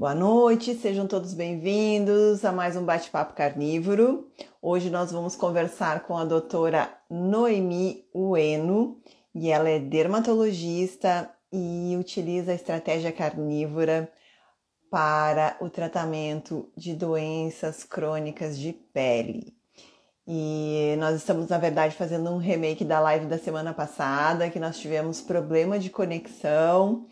Boa noite, sejam todos bem-vindos a mais um bate-papo carnívoro. Hoje nós vamos conversar com a doutora Noemi Ueno, e ela é dermatologista e utiliza a estratégia carnívora para o tratamento de doenças crônicas de pele. E nós estamos, na verdade, fazendo um remake da live da semana passada, que nós tivemos problema de conexão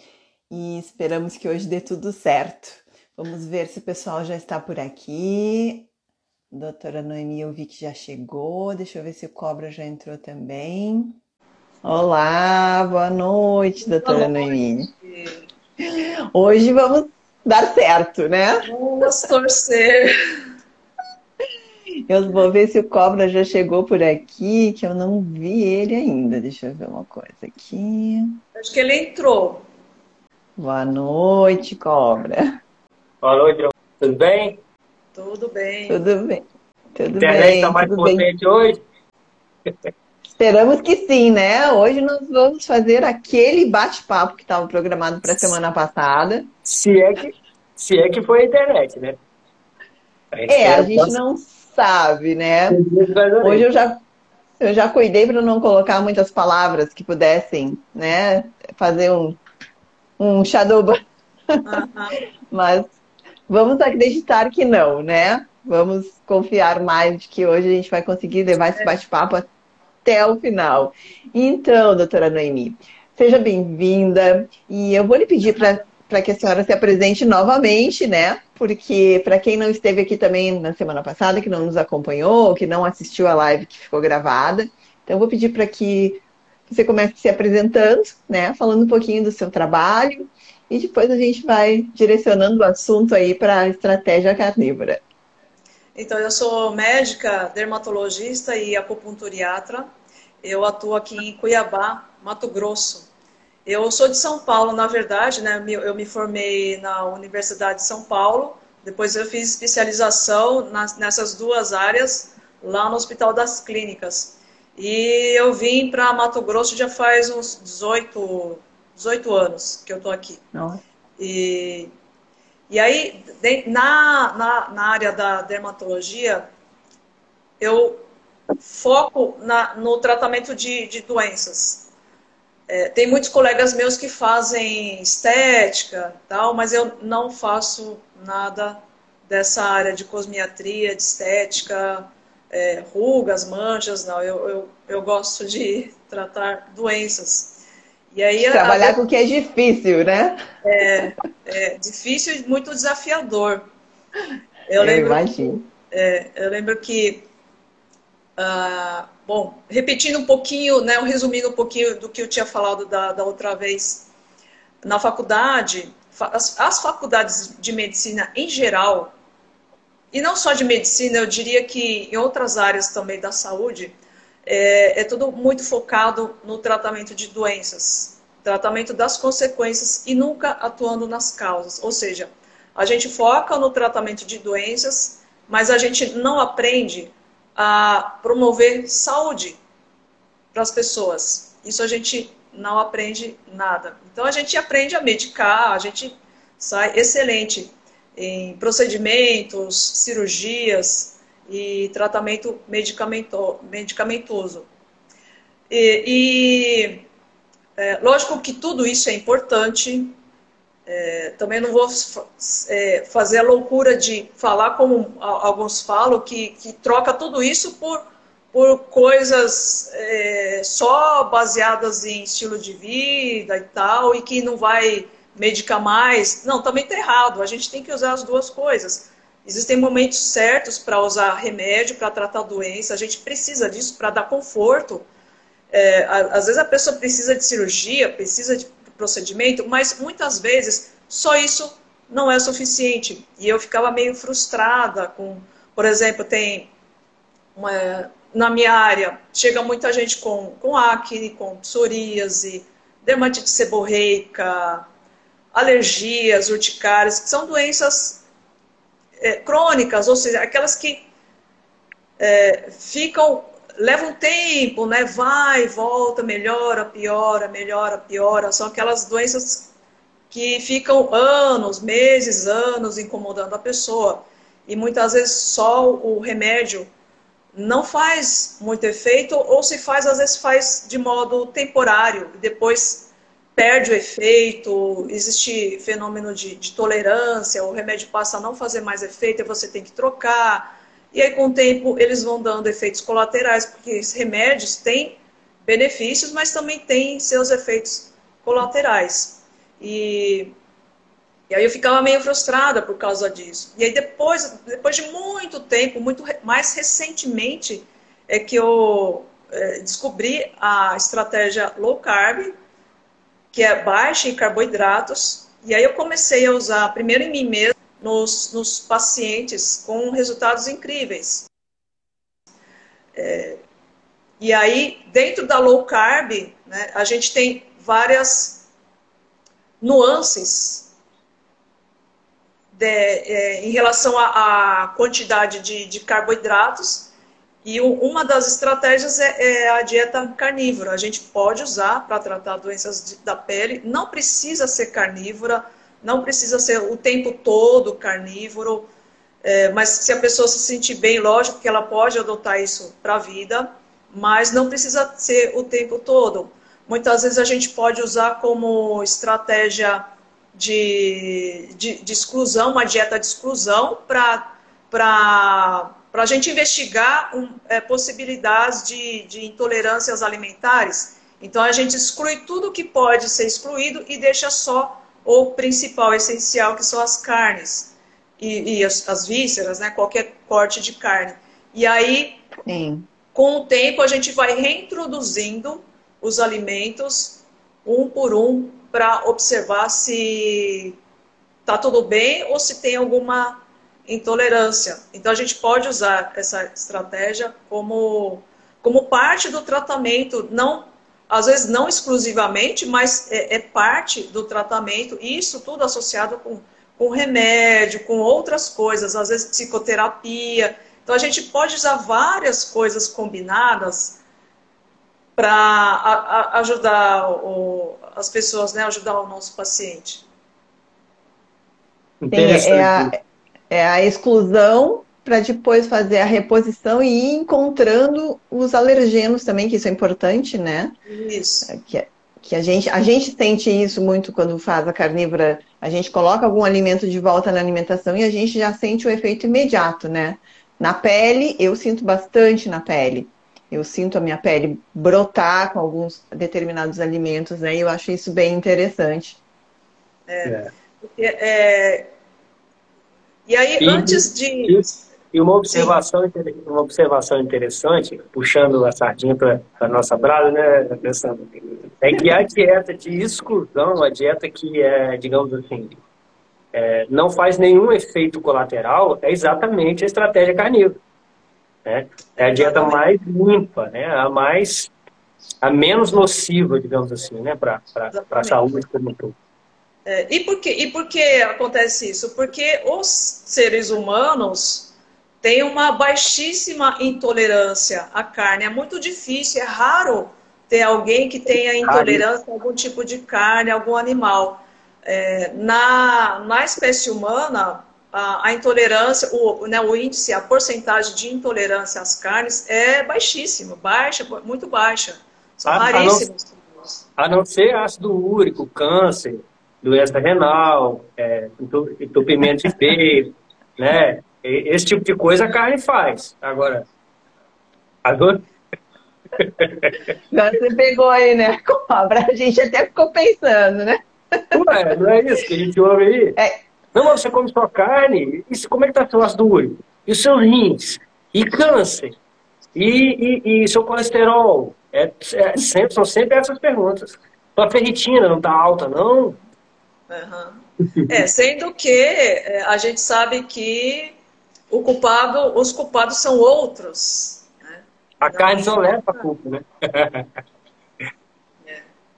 e esperamos que hoje dê tudo certo. Vamos ver se o pessoal já está por aqui. Doutora Noemi, eu vi que já chegou. Deixa eu ver se o Cobra já entrou também. Olá, boa noite, doutora boa Noemi. Noite. Hoje vamos dar certo, né? Vamos torcer. Eu vou ver se o Cobra já chegou por aqui, que eu não vi ele ainda. Deixa eu ver uma coisa aqui. Acho que ele entrou. Boa noite, Cobra. Boa noite, tudo bem? Tudo bem. Tudo bem. Tudo a internet está mais potente bem. hoje? Esperamos que sim, né? Hoje nós vamos fazer aquele bate-papo que estava programado para a semana passada. Se é, que, se é que foi a internet, né? A é, a gente não sabe, né? Hoje eu já, eu já cuidei para não colocar muitas palavras que pudessem, né? Fazer um um shadow ban. Mas vamos acreditar que não, né? Vamos confiar mais de que hoje a gente vai conseguir levar esse bate-papo até o final. Então, doutora Noemi, seja bem-vinda. E eu vou lhe pedir para que a senhora se apresente novamente, né? Porque para quem não esteve aqui também na semana passada, que não nos acompanhou, que não assistiu a live que ficou gravada, então eu vou pedir para que você começa se apresentando, né? Falando um pouquinho do seu trabalho e depois a gente vai direcionando o assunto aí para a estratégia carnívora. Então, eu sou médica, dermatologista e acupunturiatra. Eu atuo aqui em Cuiabá, Mato Grosso. Eu sou de São Paulo, na verdade, né? Eu me formei na Universidade de São Paulo. Depois eu fiz especialização nessas duas áreas lá no Hospital das Clínicas. E eu vim para Mato Grosso já faz uns 18, 18 anos que eu estou aqui. E, e aí, na, na, na área da dermatologia, eu foco na, no tratamento de, de doenças. É, tem muitos colegas meus que fazem estética, tal, mas eu não faço nada dessa área de cosmiatria, de estética, é, rugas, manchas, não. Eu, eu, eu gosto de tratar doenças. E aí, Trabalhar a... com o que é difícil, né? É, é difícil e muito desafiador. Eu, eu lembro, imagino. É, eu lembro que, uh, bom, repetindo um pouquinho, né, resumindo um pouquinho do que eu tinha falado da, da outra vez, na faculdade, as, as faculdades de medicina em geral, e não só de medicina, eu diria que em outras áreas também da saúde, é, é tudo muito focado no tratamento de doenças, tratamento das consequências e nunca atuando nas causas. Ou seja, a gente foca no tratamento de doenças, mas a gente não aprende a promover saúde para as pessoas. Isso a gente não aprende nada. Então a gente aprende a medicar, a gente sai excelente em procedimentos, cirurgias e tratamento medicamento, medicamentoso. E, e é, lógico que tudo isso é importante. É, também não vou é, fazer a loucura de falar como alguns falam, que, que troca tudo isso por, por coisas é, só baseadas em estilo de vida e tal, e que não vai medicar mais. Não, também está errado. A gente tem que usar as duas coisas. Existem momentos certos para usar remédio, para tratar doença. A gente precisa disso para dar conforto. É, às vezes a pessoa precisa de cirurgia, precisa de procedimento, mas muitas vezes só isso não é suficiente. E eu ficava meio frustrada com, por exemplo, tem uma, na minha área, chega muita gente com, com acne, com psoríase, dermatite seborreica, alergias, urticárias, que são doenças é, crônicas, ou seja, aquelas que é, ficam, levam tempo, né? Vai, volta, melhora, piora, melhora, piora. São aquelas doenças que ficam anos, meses, anos incomodando a pessoa. E muitas vezes só o remédio não faz muito efeito, ou se faz, às vezes faz de modo temporário, depois perde o efeito, existe fenômeno de, de, tolerância, o remédio passa a não fazer mais efeito e você tem que trocar. E aí, com o tempo, eles vão dando efeitos colaterais, porque esses remédios têm benefícios, mas também têm seus efeitos colaterais. E, e aí eu ficava meio frustrada por causa disso. E aí, depois, depois de muito tempo, muito mais recentemente, é que eu é, descobri a estratégia low carb, que é baixa em carboidratos. E aí eu comecei a usar primeiro em mim mesmo, nos, nos pacientes, com resultados incríveis. É, e aí, dentro da low carb, né, a gente tem várias nuances de, é, em relação à quantidade de, de carboidratos e uma das estratégias é, é, a dieta carnívora. A gente pode usar para tratar doenças da pele. Não precisa ser carnívora, não precisa ser o tempo todo carnívoro. É, mas se a pessoa se sentir bem, lógico que ela pode adotar isso para a vida, mas não precisa ser o tempo todo. Muitas vezes a gente pode usar como estratégia de, de, de exclusão, uma dieta de exclusão para para a gente investigar um, é, possibilidades de, de intolerâncias alimentares. Então, a gente exclui tudo que pode ser excluído e deixa só o principal, essencial, que são as carnes e, e as, as, vísceras, né? qualquer corte de carne. E aí, Sim. com o tempo, a gente vai reintroduzindo os alimentos um por um para observar se está tudo bem ou se tem alguma intolerância. Então, a gente pode usar essa estratégia como, como parte do tratamento, não, às vezes não exclusivamente, mas é, é parte do tratamento, e isso tudo associado com, com remédio, com outras coisas, às vezes psicoterapia. Então, a gente pode usar várias coisas combinadas para ajudar o, as pessoas, né, ajudar o nosso paciente. Sim, é a, é a exclusão para depois fazer a reposição e ir encontrando os alergenos também, que isso é importante, né? Isso. É, que, que a gente, a gente sente isso muito quando faz a carnívora, a gente coloca algum alimento de volta na alimentação e a gente já sente o efeito imediato, né? Na pele, eu sinto bastante na pele. Eu sinto a minha pele brotar com alguns determinados alimentos, né? E eu acho isso bem interessante. É, é. é e aí, e, antes de. E uma observação, uma observação interessante, puxando a sardinha para a nossa brasa, né, pensando, é que a dieta de exclusão, a dieta que é, digamos assim, é, não faz nenhum efeito colateral, é exatamente a estratégia carnívora. Né? É a dieta mais limpa, né? a mais a menos nociva, digamos assim, né? para a saúde como um todo. É, e, por que, e por que acontece isso? Porque os seres humanos têm uma baixíssima intolerância à carne. É muito difícil, é raro ter alguém que tenha intolerância a algum tipo de carne, algum animal. É, na, na espécie humana, a, a intolerância, o, né, o índice, a porcentagem de intolerância às carnes é baixíssimo, baixa, muito baixa. São a, raríssimos. A não, a não ser ácido úrico, câncer, doença renal, é, entupimento de peito, né? Esse tipo de coisa a carne faz. Agora, agora... Agora você pegou aí, né? Cobra. A gente até ficou pensando, né? Ué, não é isso que a gente ouve aí? É. Não, mas você come só carne, isso, como é que tá seu ácido úrico? E os seus rins? E câncer? E, e, e seu colesterol? É, é, sempre, são sempre essas perguntas. Sua ferritina não tá alta, não? Uhum. É, sendo que é, a gente sabe que o culpado, os culpados são outros. Né? A carne só leva a culpa, né?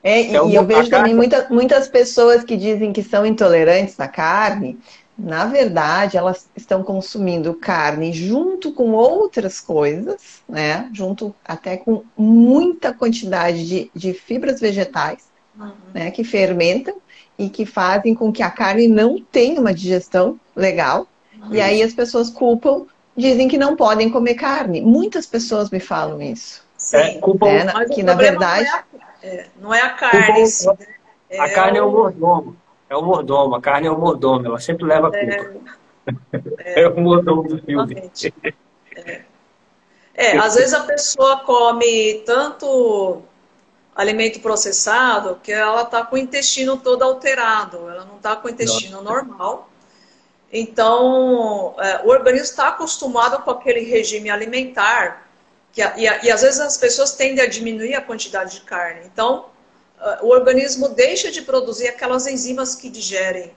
É, e, é eu vejo também muita, muitas pessoas que dizem que são intolerantes à carne, na verdade, elas estão consumindo carne junto com outras coisas, né? Junto até com muita quantidade de, de fibras vegetais, uhum. né? Que fermentam e que fazem com que a carne não tenha uma digestão legal. E aí as pessoas culpam, dizem que não podem comer carne. Muitas pessoas me falam isso. Sim, é, culpam, né? que na verdade. Não é a, é, não é a carne. Culpam, né? a carne é o mordomo. É o mordomo, a carne é o mordomo, ela sempre leva a culpa. É, é o mordomo do filme. É. é, às vezes a pessoa come tanto alimento processado que ela está com o intestino todo alterado, ela não está com o intestino Nossa. normal. Então, é, o organismo está acostumado com aquele regime alimentar, que, e, e, às vezes as pessoas tendem a diminuir a quantidade de carne. Então, uh, o organismo deixa de produzir aquelas enzimas que digerem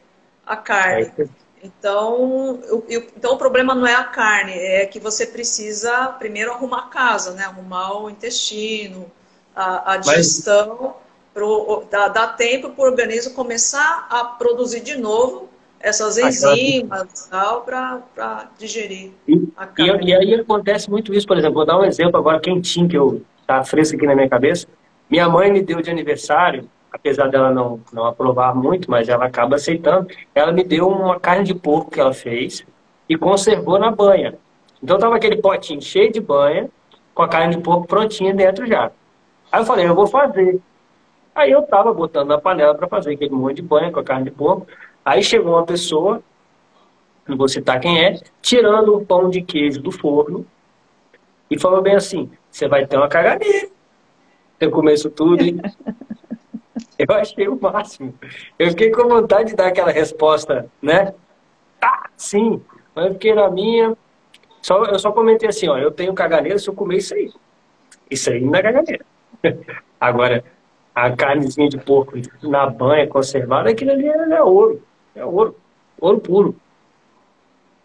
a carne. É então, o, então, o problema não é a carne, é que você precisa primeiro arrumar a casa, né? arrumar o intestino, a, a digestão, Mas... pro, dá, dá tempo para o organismo começar a produzir de novo essas enzimas para digerir e, a carne. E, e, aí acontece muito isso, por exemplo, vou dar um exemplo agora quentinho que eu tá fresco aqui na minha cabeça. Minha mãe me deu de aniversário, apesar dela não, não aprovar muito, mas ela acaba aceitando. Ela me deu uma carne de porco que ela fez e conservou na banha. Então tava aquele potinho cheio de banha, com a carne de porco prontinha dentro já. Aí eu falei, eu vou fazer. Aí eu tava botando na panela para fazer aquele monte de banha com a carne de porco. Aí chegou uma pessoa, não vou citar quem é, tirando um pão de queijo do forno e falou bem assim: você vai ter uma caganeira. Eu começo tudo eu achei o máximo. Eu fiquei com vontade de dar aquela resposta, né? Tá, sim. Mas eu fiquei na minha. Só, eu só comentei assim: ó, eu tenho caganeira se eu comer isso aí. Isso aí não é caganeira. Agora, a carnezinha de porco na banha conservada, aquilo ali é, ouro. É ouro. Ouro puro.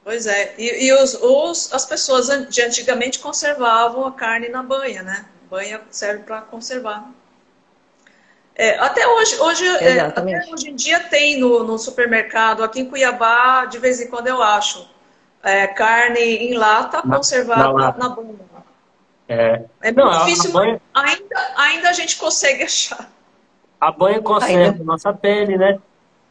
Pois é. E, e os, os, as pessoas de antigamente conservavam a carne na banha, né? Banha serve para conservar. É, até hoje, hoje, é, até hoje em dia tem no, no, supermercado, aqui em Cuiabá, de vez em quando eu acho, é, carne em lata conservada na, na, na banha. É, é não, difícil, banha... ainda, ainda a gente consegue achar. A banha conserva ainda. nossa pele, né?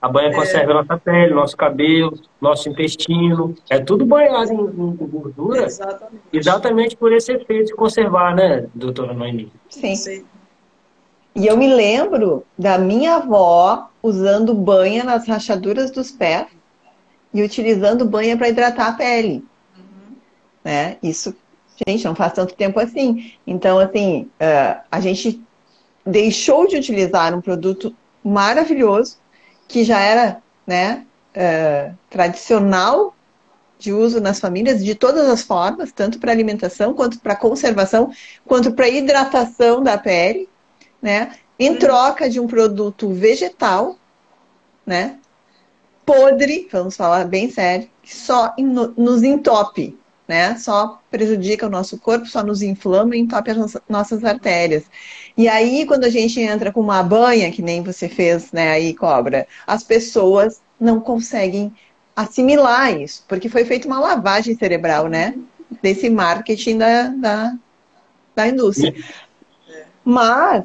A banha é. conserva nossa pele, nosso cabelo, nosso intestino. É tudo banhado em, em gordura. Exatamente. Exatamente por esse efeito de conservar, né, doutora Noemi? Sim. Sim. E eu me lembro da minha avó usando banha nas rachaduras dos pés e utilizando banha para hidratar a pele. Uhum. Né? Isso Gente, não faz tanto tempo assim. Então, assim, uh, a gente deixou de utilizar um produto maravilhoso que já era, né, uh, tradicional de uso nas famílias de todas as formas, tanto para alimentação quanto para conservação, quanto para hidratação da pele, né? Em uhum. troca de um produto vegetal, né? Podre, vamos falar bem sério, que só nos entope, né? Só prejudica o nosso corpo, só nos inflama e entope as nossas artérias. E aí, quando a gente entra com uma banha, que nem você fez, né, aí, cobra, as pessoas não conseguem assimilar isso, porque foi feita uma lavagem cerebral, né? Desse marketing da, da, da indústria. Mas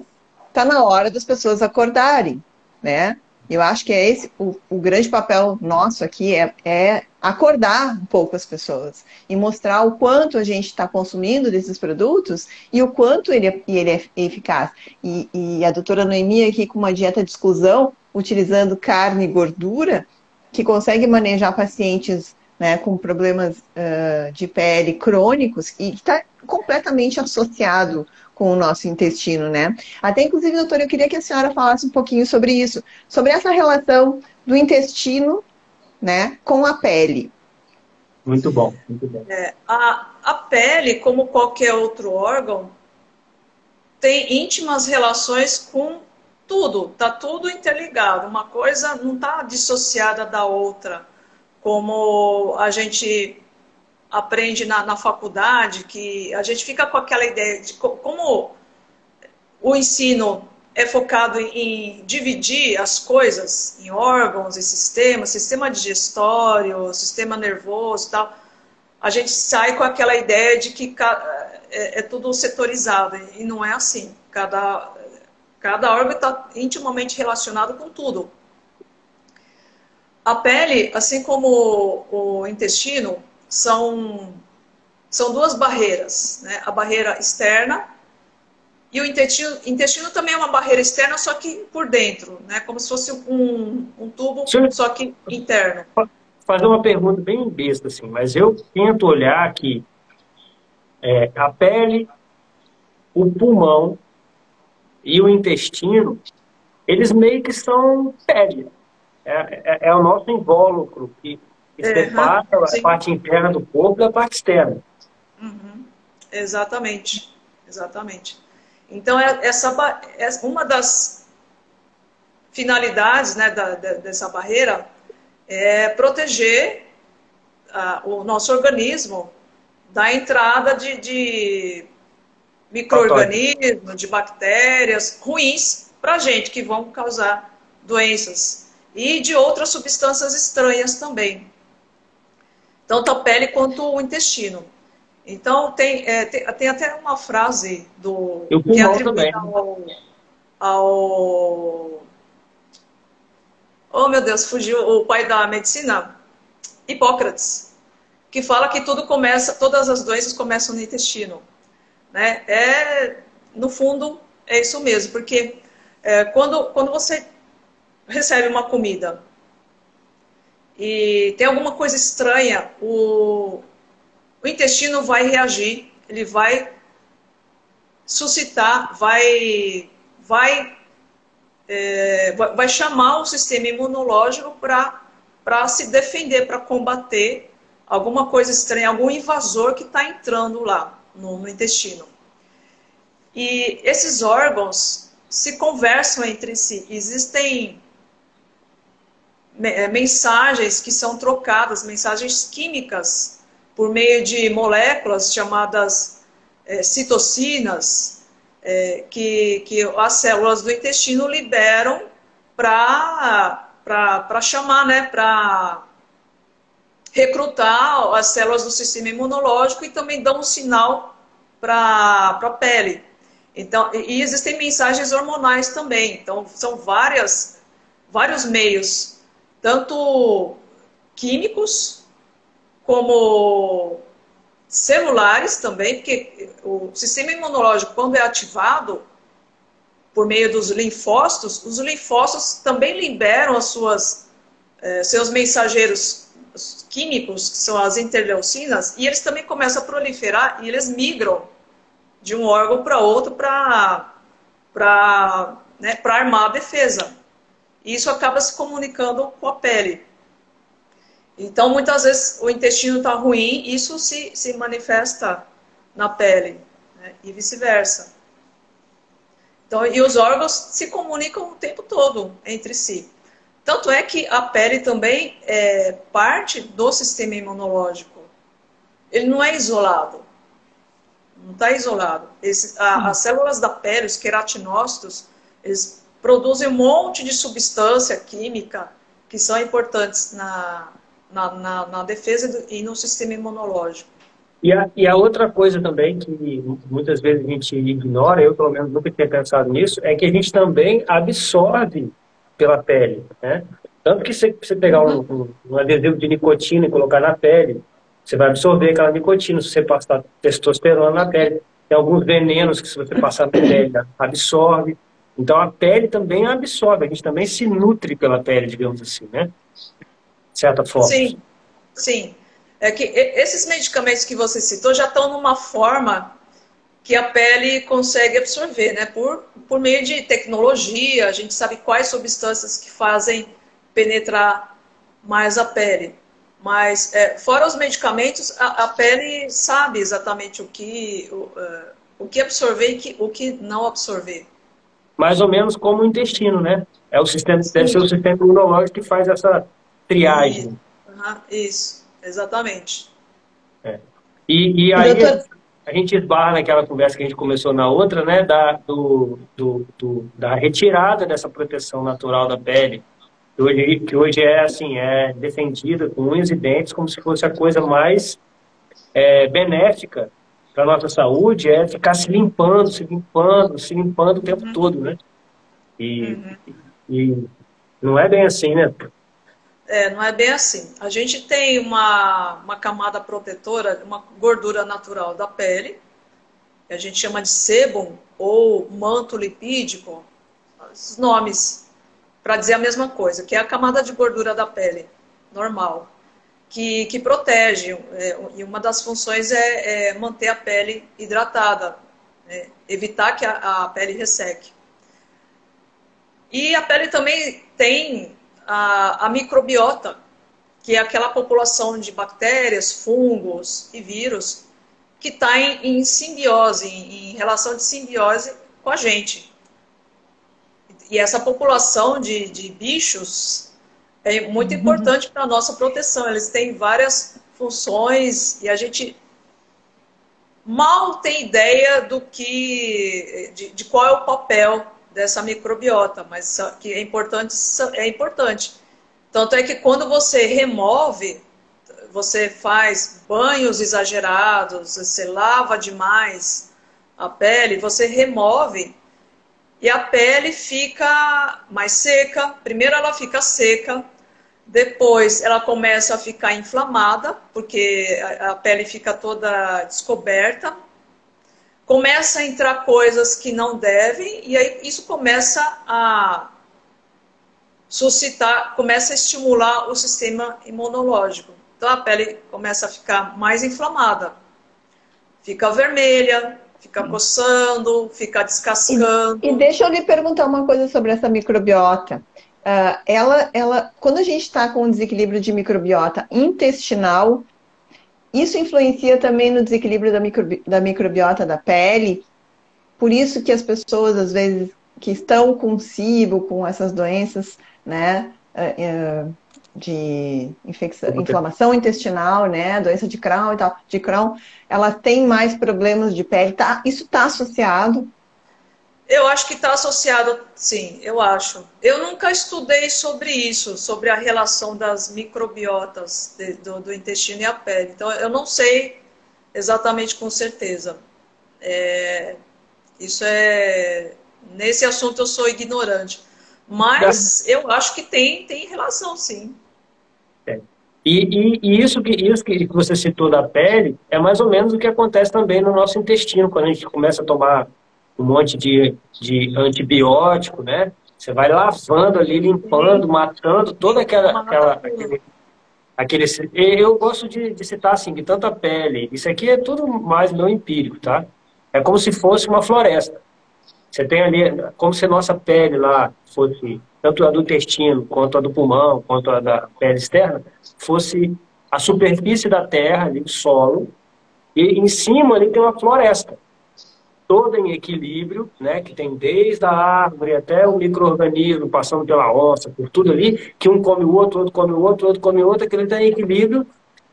tá na hora das pessoas acordarem, né? Eu acho que é esse o, o grande papel nosso aqui é, é, acordar um pouco as pessoas e mostrar o quanto a gente está consumindo desses produtos e o quanto ele é, ele é eficaz. E, e, a doutora Noemi aqui com uma dieta de exclusão, utilizando carne e gordura, que consegue manejar pacientes né, com problemas uh, de pele crônicos e que está completamente associado com o nosso intestino, né? Até, inclusive, doutora, eu queria que a senhora falasse um pouquinho sobre isso, sobre essa relação do intestino, né, com a pele. Muito bom, muito bom. É, a, a pele, como qualquer outro órgão, tem íntimas relações com tudo, tá tudo interligado. Uma coisa não está dissociada da outra, como a gente aprende na, na faculdade, que a gente fica com aquela ideia de como o ensino é focado em dividir as coisas em órgãos e sistemas, sistema digestório, sistema nervoso e tal, a gente sai com aquela ideia de que é, é tudo setorizado, e não é assim. Cada, cada órgão está intimamente relacionado com tudo. A pele, assim como o intestino, são, são duas barreiras, né? A barreira externa e o intestino, intestino também é uma barreira externa, só que por dentro, né? Como se fosse um, um tubo, só que interno. Fazer uma pergunta bem besta, assim, mas eu tento olhar que é, a pele, o pulmão e o intestino, eles meio que são pele. É, é, é o nosso invólucro que, que uhum, separa a parte interna do corpo da parte externa. Uhum. Exatamente, exatamente. Então, é, essa, é uma das finalidades né, da, dessa barreira é proteger uh, o nosso organismo da entrada de, de micro-organismos, de bactérias ruins para a gente, que vão causar doenças. E de outras substâncias estranhas também. Tanto a pele quanto o intestino. Então, tem, é, tem, tem, até uma frase do Eu que é atribuída ao, ao. Oh, meu Deus, fugiu o pai da medicina, Hipócrates, que fala que tudo começa, todas as doenças começam no intestino. Né? É, no fundo, é isso mesmo, porque é, quando, quando você recebe uma comida e tem alguma coisa estranha, o, o intestino vai reagir, ele vai suscitar, vai, vai, é, vai chamar o sistema imunológico para se defender, para combater alguma coisa estranha, algum invasor que está entrando lá no, no intestino. E esses órgãos se conversam entre si. Existem mensagens que são trocadas, mensagens químicas por meio de moléculas chamadas é, citocinas, é, que, que as células do intestino liberam para chamar, né, para recrutar as células do sistema imunológico e também dão um sinal para a pele. Então, e existem mensagens hormonais também. Então, são várias, vários meios, tanto químicos como celulares também, porque o sistema imunológico, quando é ativado por meio dos linfócitos, os linfócitos também liberam as suas, eh, seus mensageiros químicos, que são as interleucinas, e eles também começam a proliferar e eles migram de um órgão para outro para né, armar a defesa. E isso acaba se comunicando com a pele. Então, muitas vezes o intestino está ruim, isso se, se manifesta na pele, né? e vice-versa. Então, e os órgãos se comunicam o tempo todo entre si. Tanto é que a pele também é parte do sistema imunológico. Ele não é isolado. Não está isolado. Esse, a, as células da pele, os queratinócitos, eles produzem um monte de substância química que são importantes na, na, na, na defesa do, e no sistema imunológico. E a, e a outra coisa também que muitas vezes a gente ignora, eu pelo menos nunca tinha pensado nisso, é que a gente também absorve pela pele, né? Tanto que se você pegar um, um, um, adesivo de nicotina e colocar na pele, você vai absorver aquela nicotina se você passar testosterona na pele. Tem alguns venenos que se você passar na pele, absorve. Então a pele também absorve, a gente também se nutre pela pele, digamos assim, né? de certa forma. Sim, sim. É que esses medicamentos que você citou já estão numa forma que a pele consegue absorver, né? Por, por meio de tecnologia, a gente sabe quais substâncias que fazem penetrar mais a pele. Mas, é, fora os medicamentos, a, a, pele sabe exatamente o que, o, uh, o que absorver e que, o que não absorver. Mais ou menos como o intestino, né? É o sistema, deve ser o sistema imunológico que faz essa triagem. Uhum, isso, exatamente. É. E, e aí Doutor... a gente esbarra naquela conversa que a gente começou na outra, né, da, do, do, do da retirada dessa proteção natural da pele, que hoje, que hoje é assim, é defendida com unhas e dentes como se fosse a coisa mais é, benéfica para nossa saúde, é ficar se limpando, se limpando, se limpando o tempo uhum. todo, né? E, uhum. e não é bem assim, né? É, não é bem assim. A gente tem uma, uma camada protetora, uma gordura natural da pele, que a gente chama de sebum ou manto lipídico, os nomes para dizer a mesma coisa, que é a camada de gordura da pele normal, que, que protege, é, e uma das funções é, é, manter a pele hidratada, né, evitar que a, a pele resseque. E a pele também tem a, a microbiota, que é aquela população de bactérias, fungos e vírus que está em, em, simbiose, em, em, relação de simbiose com a gente. E essa população de, de bichos é muito uhum. importante para a nossa proteção. Eles têm várias funções e a gente mal tem ideia do que, de, de qual é o papel dessa microbiota, mas que é importante, é importante. Tanto é que quando você remove, você faz banhos exagerados, você lava demais a pele, você remove e a pele fica mais seca. Primeiro ela fica seca, depois ela começa a ficar inflamada, porque a pele fica toda descoberta, começa a entrar coisas que não devem, e aí isso começa a suscitar, começa a estimular o sistema imunológico. Então a pele começa a ficar mais inflamada, fica vermelha, fica coçando, fica descascando. E, e deixa eu lhe perguntar uma coisa sobre essa microbiota. Uh, ela, ela, quando a gente está com um desequilíbrio de microbiota intestinal, isso influencia também no desequilíbrio da, micro, da microbiota da pele. Por isso que as pessoas, às vezes, que estão com SIBO, com essas doenças, né, uh, uh, de infecção, inflamação intestinal, né, doença de Crohn e tal, de Crohn, ela tem mais problemas de pele. Tá, isso está associado eu acho que está associado, sim, eu acho. Eu nunca estudei sobre isso, sobre a relação das microbiotas de, do, do, intestino e a pele. Então, eu não sei exatamente com certeza. É, isso é. Nesse assunto eu sou ignorante. Mas eu acho que tem, tem relação, sim. É. E, e, e, isso, que, isso que você citou da pele é mais ou menos o que acontece também no nosso intestino, quando a gente começa a tomar um monte de, de antibiótico, né? Você vai lavando ali, limpando, matando toda aquela, aquela aquele, aquele. Eu gosto de, de citar assim, de tanta pele. Isso aqui é tudo mais meu empírico, tá? É como se fosse uma floresta. Você tem ali, como se a nossa pele lá fosse, tanto a do intestino, quanto a do pulmão, quanto a da pele externa, fosse a superfície da terra, ali, o solo, e em cima ali tem uma floresta toda em equilíbrio, né, que tem desde a árvore até o microorganismo passando pela ossa, por tudo ali, que um come o outro, outro come o outro, outro come o outro, aquele está em equilíbrio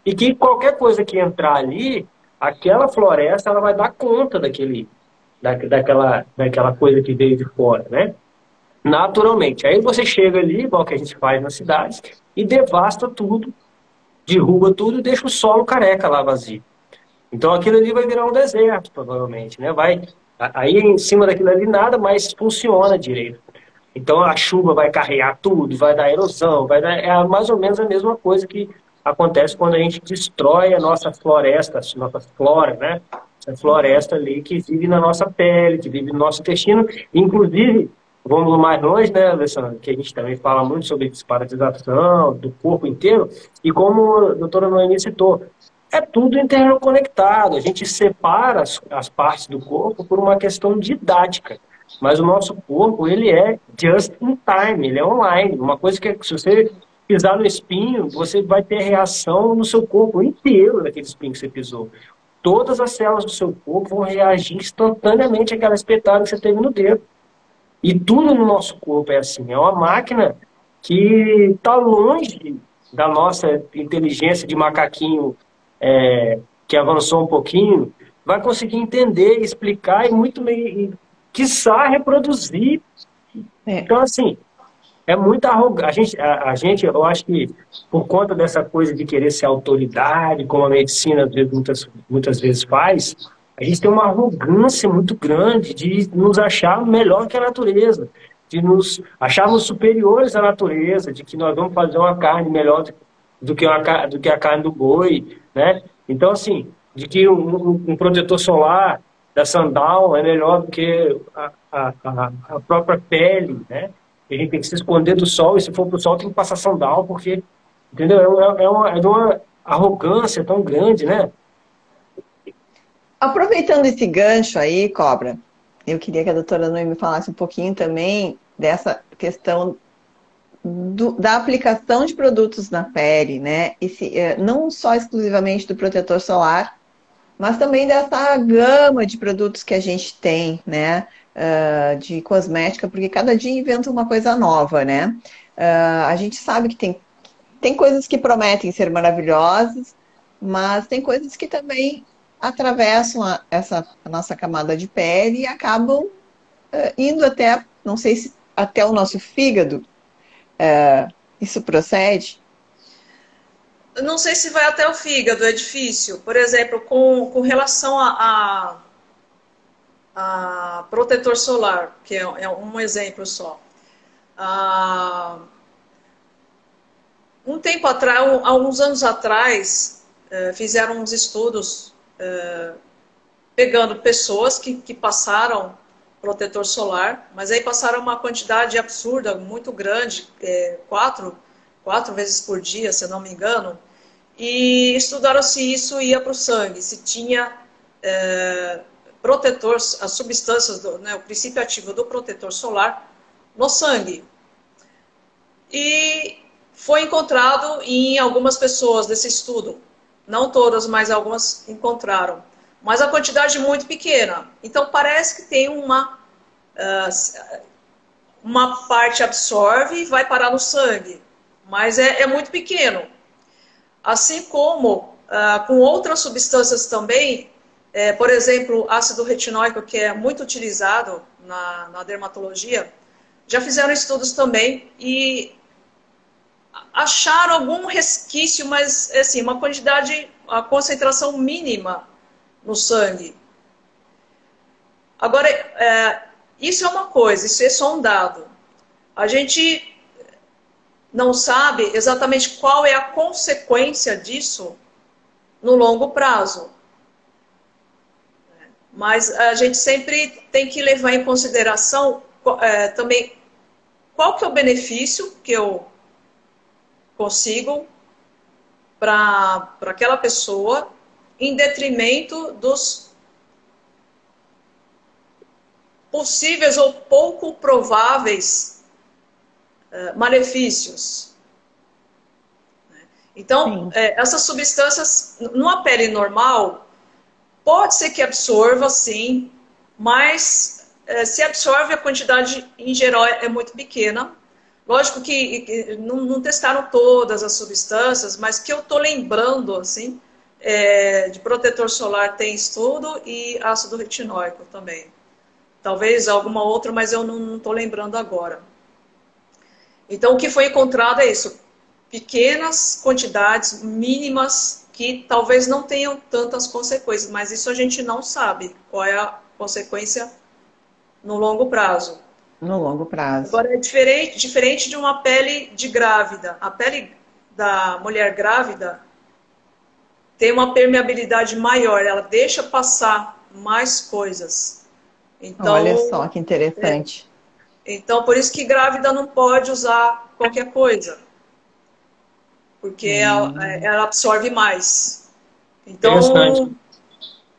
e que qualquer coisa que entrar ali, aquela floresta ela vai dar conta daquele, da, daquela, daquela coisa que veio de fora, né? Naturalmente. Aí você chega ali, igual que a gente faz nas cidades, e devasta tudo, derruba tudo e deixa o solo careca lá vazio. Então aquilo ali vai virar um deserto, provavelmente, né? Vai, aí em cima daquilo ali nada mais funciona direito. Então a chuva vai carregar tudo, vai dar erosão, vai dar, é mais ou menos a mesma coisa que acontece quando a gente destrói a nossa floresta, a nossa flora, né? Essa floresta ali que vive na nossa pele, que vive no nosso intestino, inclusive vamos mais longe, né, Alessandro, que a gente também fala muito sobre disparatização do corpo inteiro, e como a doutora Noemi citou, é tudo interconectado. A gente separa as, as partes do corpo por uma questão didática. Mas o nosso corpo, ele é just in time, ele é online. Uma coisa que se você pisar no espinho, você vai ter reação no seu corpo inteiro daquele espinho que você pisou. Todas as células do seu corpo vão reagir instantaneamente àquela espetada que você teve no dedo. E tudo no nosso corpo é assim. É uma máquina que está longe da nossa inteligência de macaquinho é, que avançou um pouquinho, vai conseguir entender, explicar e muito bem, quiçá reproduzir. É. Então, assim, é muita arrogância. A gente, a, a, gente, eu acho que por conta dessa coisa de querer ser autoridade, como a medicina muitas, muitas vezes faz, a gente tem uma arrogância muito grande de nos achar melhor que a natureza. de nos acharmos superiores à natureza, de que nós vamos fazer uma carne melhor do que, uma, do que a carne do boi, né? Então, assim, de que um, um protetor solar da sandal é melhor do que a, a, a, própria pele, né? A gente tem que se esconder do sol e se for para o sol tem que passar sandal, porque, entendeu? É, é, uma, é uma arrogância tão grande, né? Aproveitando esse gancho aí, Cobra, eu queria que a doutora Noemi falasse um pouquinho também dessa questão do, da aplicação de produtos na pele, né? Esse, eh, não só exclusivamente do protetor solar, mas também dessa gama de produtos que a gente tem, né? Uh, de cosmética, porque cada dia inventa uma coisa nova, né? Uh, a gente sabe que tem, tem coisas que prometem ser maravilhosas, mas tem coisas que também atravessam a, essa a nossa camada de pele e acabam uh, indo até, não sei se até o nosso fígado. Uh, isso procede? Não sei se vai até o fígado, é difícil. Por exemplo, com, com relação a, a, a protetor solar, que é, é, um exemplo só. Uh, um tempo atrás, alguns anos atrás, uh, fizeram uns estudos é, pegando pessoas que, que passaram protetor solar, mas aí passaram uma quantidade absurda, muito grande, é, quatro, quatro vezes por dia, se não me engano, e estudaram se isso ia para o sangue, se tinha é, protetor, as substâncias, do, né, o princípio ativo do protetor solar no sangue. E foi encontrado em algumas pessoas desse estudo não todas, mas algumas encontraram. Mas a quantidade é muito pequena. Então parece que tem uma, uh, uma parte absorve e vai parar no sangue. Mas é, é muito pequeno. Assim como uh, com outras substâncias também, é, por exemplo, ácido retinóico, que é muito utilizado na, na dermatologia, já fizeram estudos também e acharam algum resquício, mas assim, uma quantidade, a concentração mínima no sangue. Agora, é, isso é uma coisa, isso é só um dado. A gente não sabe exatamente qual é a consequência disso no longo prazo. Mas a gente sempre tem que levar em consideração é, também qual que é o benefício que eu consigo para aquela pessoa em detrimento dos possíveis ou pouco prováveis uh, malefícios. Então, é, essas substâncias, numa pele normal, pode ser que absorva, sim, mas é, se absorve, a quantidade em geral é muito pequena. Lógico que, que não, não, testaram todas as substâncias, mas que eu estou lembrando, assim, é, de protetor solar tem estudo e ácido retinóico também. Talvez alguma outra, mas eu não estou lembrando agora. Então, o que foi encontrado é isso: pequenas quantidades mínimas que talvez não tenham tantas consequências, mas isso a gente não sabe qual é a consequência no longo prazo. No longo prazo. Agora, é diferente, diferente de uma pele de grávida. A pele da mulher grávida tem uma permeabilidade maior, ela deixa passar mais coisas. Então, Olha só que interessante. É, então, por isso que grávida não pode usar qualquer coisa. Porque hum. ela, é, ela, absorve mais. Então,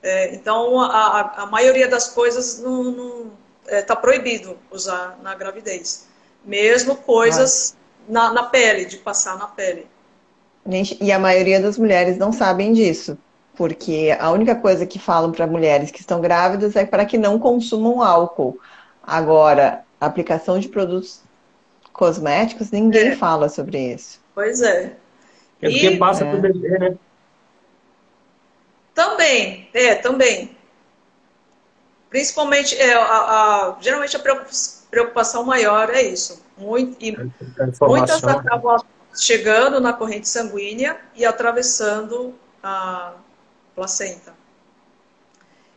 é, então a, a, maioria das coisas não, está é, tá proibido usar na gravidez. Mesmo coisas na, na, pele, de passar na pele. Gente, e a maioria das mulheres não sabem disso. Porque a única coisa que falam para mulheres que estão grávidas é para que não consumam álcool. Agora, aplicação de produtos cosméticos, ninguém é. fala sobre isso. Pois é. É porque e... passa é. bebê, né? Também, é, também. Principalmente, é, a, a, geralmente a preocupação maior é isso. Muito, e muitas acabam chegando na corrente sanguínea e atravessando a placenta.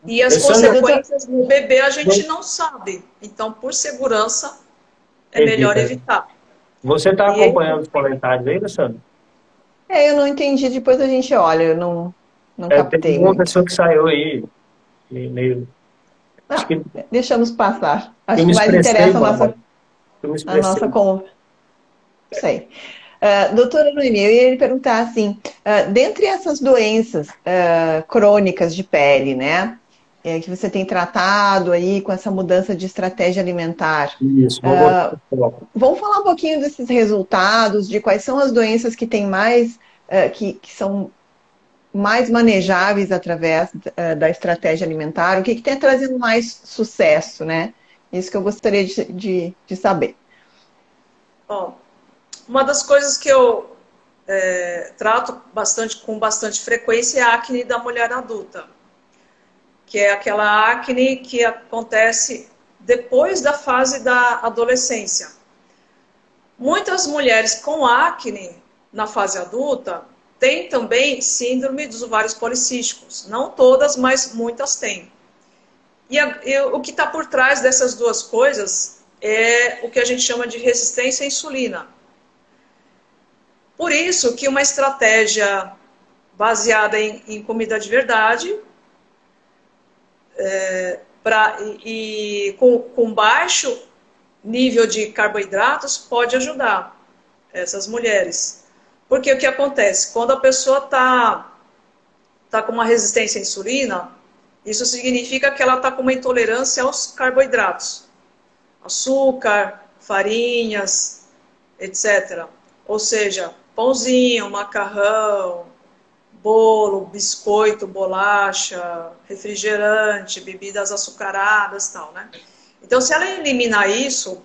E as consequências no bebê a gente não sabe. Então, por segurança, é melhor evitar. Você está acompanhando aí... os comentários aí, Luciano? É, eu não entendi, depois a gente olha, eu não, não é, captei. Tem uma muito. pessoa que saiu aí, meio. Ah, que... Deixamos passar. Acho que mais interessa a nossa, a nossa conversa. Sei. Uh, doutora Noemi, eu ia lhe perguntar assim, uh, dentre essas doenças uh, crônicas de pele, né, é, que você tem tratado aí com essa mudança de estratégia alimentar. Isso, uh, vamos falar um pouquinho desses resultados, de quais são as doenças que têm mais, uh, que, que, são mais manejáveis através uh, da estratégia alimentar, o que, que tem trazido mais sucesso, né? Isso que eu gostaria de, de, de saber. Bom, uma das coisas que eu é, trato bastante, com bastante frequência é a acne da mulher adulta que é aquela acne que acontece depois da fase da adolescência. Muitas mulheres com acne na fase adulta têm também síndrome dos ovários policísticos. Não todas, mas muitas têm. E, a, e o que está por trás dessas duas coisas é o que a gente chama de resistência à insulina. Por isso que uma estratégia baseada em, em comida de verdade é, pra, e, e com, com baixo nível de carboidratos pode ajudar essas mulheres. Porque o que acontece? Quando a pessoa está tá com uma resistência à insulina, isso significa que ela está com uma intolerância aos carboidratos. Açúcar, farinhas, etc. Ou seja, pãozinho, macarrão, bolo, biscoito, bolacha, refrigerante, bebidas açucaradas tal, né? Então, se ela eliminar isso,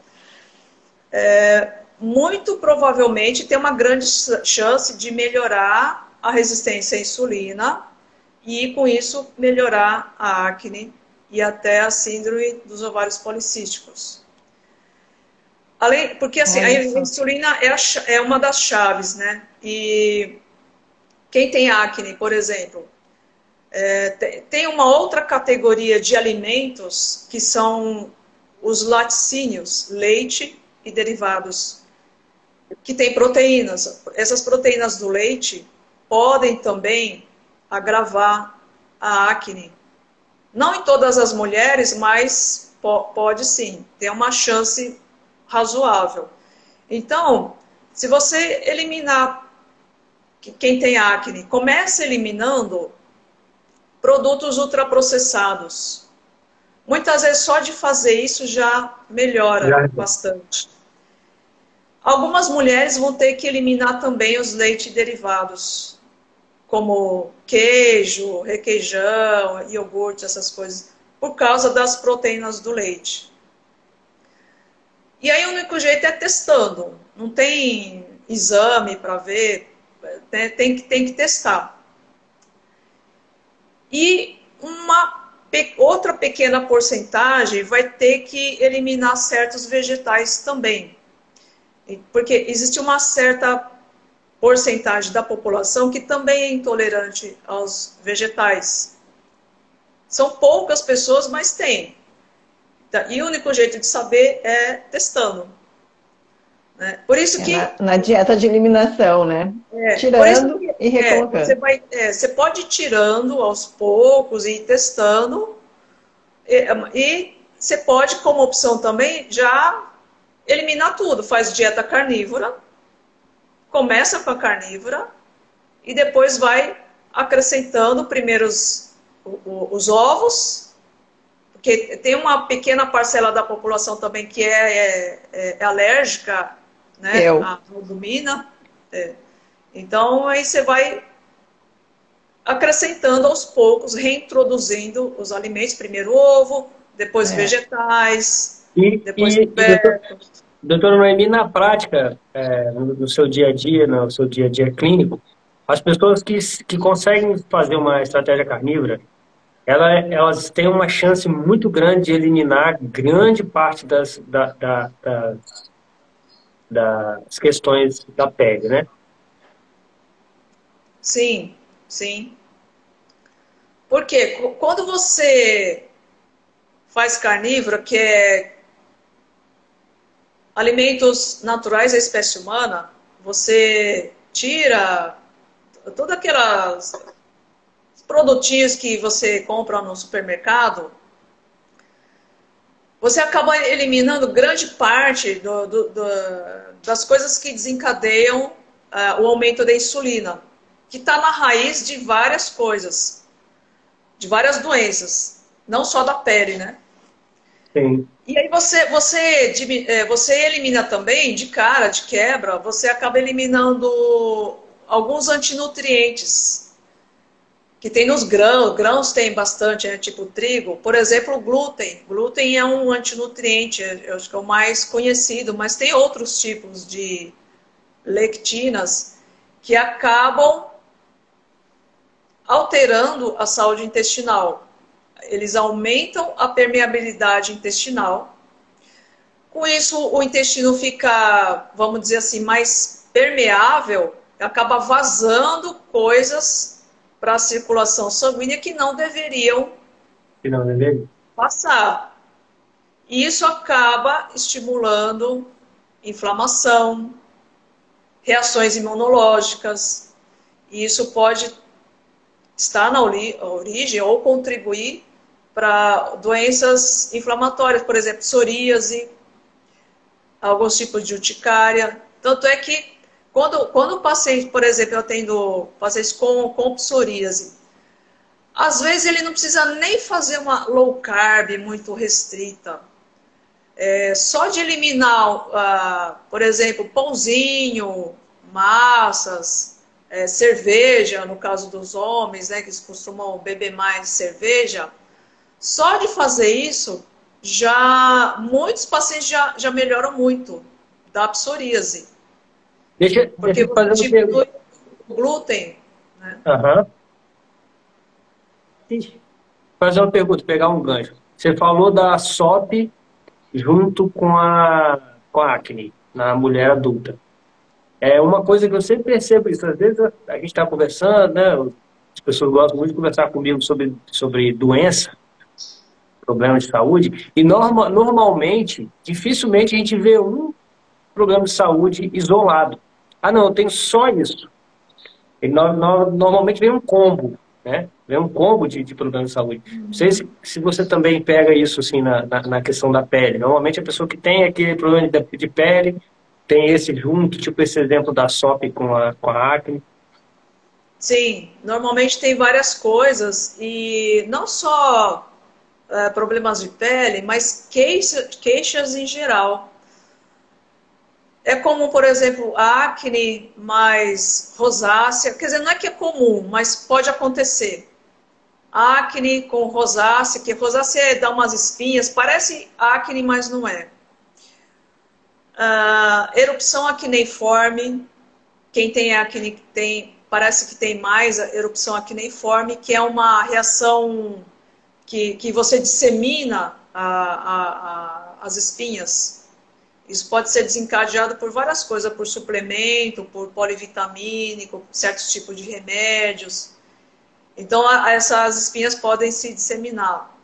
é, muito provavelmente tem uma grande chance de melhorar a resistência à insulina e, com isso, melhorar a acne e até a síndrome dos ovários policísticos. Além, porque assim, é a insulina é, a, é uma das chaves, né? E quem tem acne, por exemplo, é, tem uma outra categoria de alimentos que são os laticínios, leite e derivados, que tem proteínas. Essas proteínas do leite podem também agravar a acne. Não em todas as mulheres, mas pode sim, tem uma chance razoável. Então, se você eliminar quem tem acne, comece eliminando produtos ultraprocessados. Muitas vezes só de fazer isso já melhora já. bastante. Algumas mulheres vão ter que eliminar também os leite derivados, como queijo, requeijão, iogurte, essas coisas, por causa das proteínas do leite. E aí o único jeito é testando. Não tem exame para ver né, tem, que, tem que testar. E uma outra pequena porcentagem vai ter que eliminar certos vegetais também. Porque existe uma certa porcentagem da população que também é intolerante aos vegetais. São poucas pessoas, mas tem. E o único jeito de saber é testando. Né? Por isso é que. na, na, dieta de eliminação, né? É, tirando que, e é, recolocando. Você, vai, é, você, pode ir tirando aos poucos e ir testando. E, e você pode, como opção também, já eliminar tudo. Faz dieta carnívora, começa com a carnívora e depois vai acrescentando primeiro os, os ovos, porque tem uma pequena parcela da população também que é, é, é alérgica né? Eu. A albumina. É. Então, aí você vai acrescentando aos poucos, reintroduzindo os alimentos, primeiro ovo, depois é. vegetais, e, depois e, tubérculos. Doutora Noemi, na prática, é, no, no, seu dia a dia, no seu dia a dia clínico, as pessoas que, que conseguem fazer uma estratégia carnívora, ela, elas têm uma chance muito grande de eliminar grande parte das, da, da, das das questões da pele, né? Sim, sim. Porque quando você faz carnívoro, que é alimentos naturais da espécie humana, você tira todos produtinhos que você compra no supermercado, você acaba eliminando grande parte do, do, do, das coisas que desencadeiam uh, o aumento da insulina, que está na raiz de várias coisas, de várias doenças, não só da pele, né? Sim. E aí você, você, é, você elimina também, de cara, de quebra, você acaba eliminando alguns antinutrientes que tem nos grãos, grãos tem bastante, né, tipo trigo. Por exemplo, o glúten. Glúten é um antinutriente, eu acho que é o mais conhecido, mas tem outros tipos de lectinas que acabam alterando a saúde intestinal. Eles aumentam a permeabilidade intestinal. Com isso, o intestino fica, vamos dizer assim, mais permeável, acaba vazando coisas para a circulação sanguínea que não deveriam que não deveriam. passar. E isso acaba estimulando inflamação, reações imunológicas, e isso pode estar na origem ou contribuir para doenças inflamatórias, por exemplo, psoríase, alguns tipos de urticária. Tanto é que quando, quando o paciente, por exemplo, eu atendo pacientes com, com psoríase, às vezes ele não precisa nem fazer uma low carb muito restrita. É, só de eliminar, uh, por exemplo, pãozinho, massas, é, cerveja, no caso dos homens, né, que costumam beber mais cerveja, só de fazer isso, já muitos pacientes já, já melhoram muito da psoríase. Deixa, Porque deixa eu fazer diminui o glúten. Né? Uhum. Fazer uma pergunta, pegar um gancho. Você falou da SOP junto com a, com a acne na mulher adulta. É uma coisa que eu sempre percebo isso. Às vezes a gente está conversando, né? As pessoas gostam muito de conversar comigo sobre, sobre doença, problemas de saúde, e norma, normalmente, dificilmente a gente vê um problema de saúde isolado. Ah, não, eu tenho só isso. No, no, normalmente vem um combo, né? Vem um combo de, de problemas de saúde. Não sei se, se você também pega isso assim na, na, na, questão da pele. Normalmente a pessoa que tem aquele problema de, de pele tem esse junto, tipo esse exemplo da SOP com a, com a acne. Sim, normalmente tem várias coisas e não só é, problemas de pele, mas queixas em geral. É como, por exemplo, a acne mais rosácea. Quer dizer, não é que é comum, mas pode acontecer. Acne com rosácea, que rosácea dá umas espinhas, parece acne, mas não é. Uh, erupção acneiforme. Quem tem acne tem, parece que tem mais erupção acneiforme, que é uma reação que, que você dissemina a, a, a, as espinhas isso pode ser desencadeado por várias coisas, por suplemento, por polivitamínico, certos tipos de remédios. Então, essas espinhas podem se disseminar.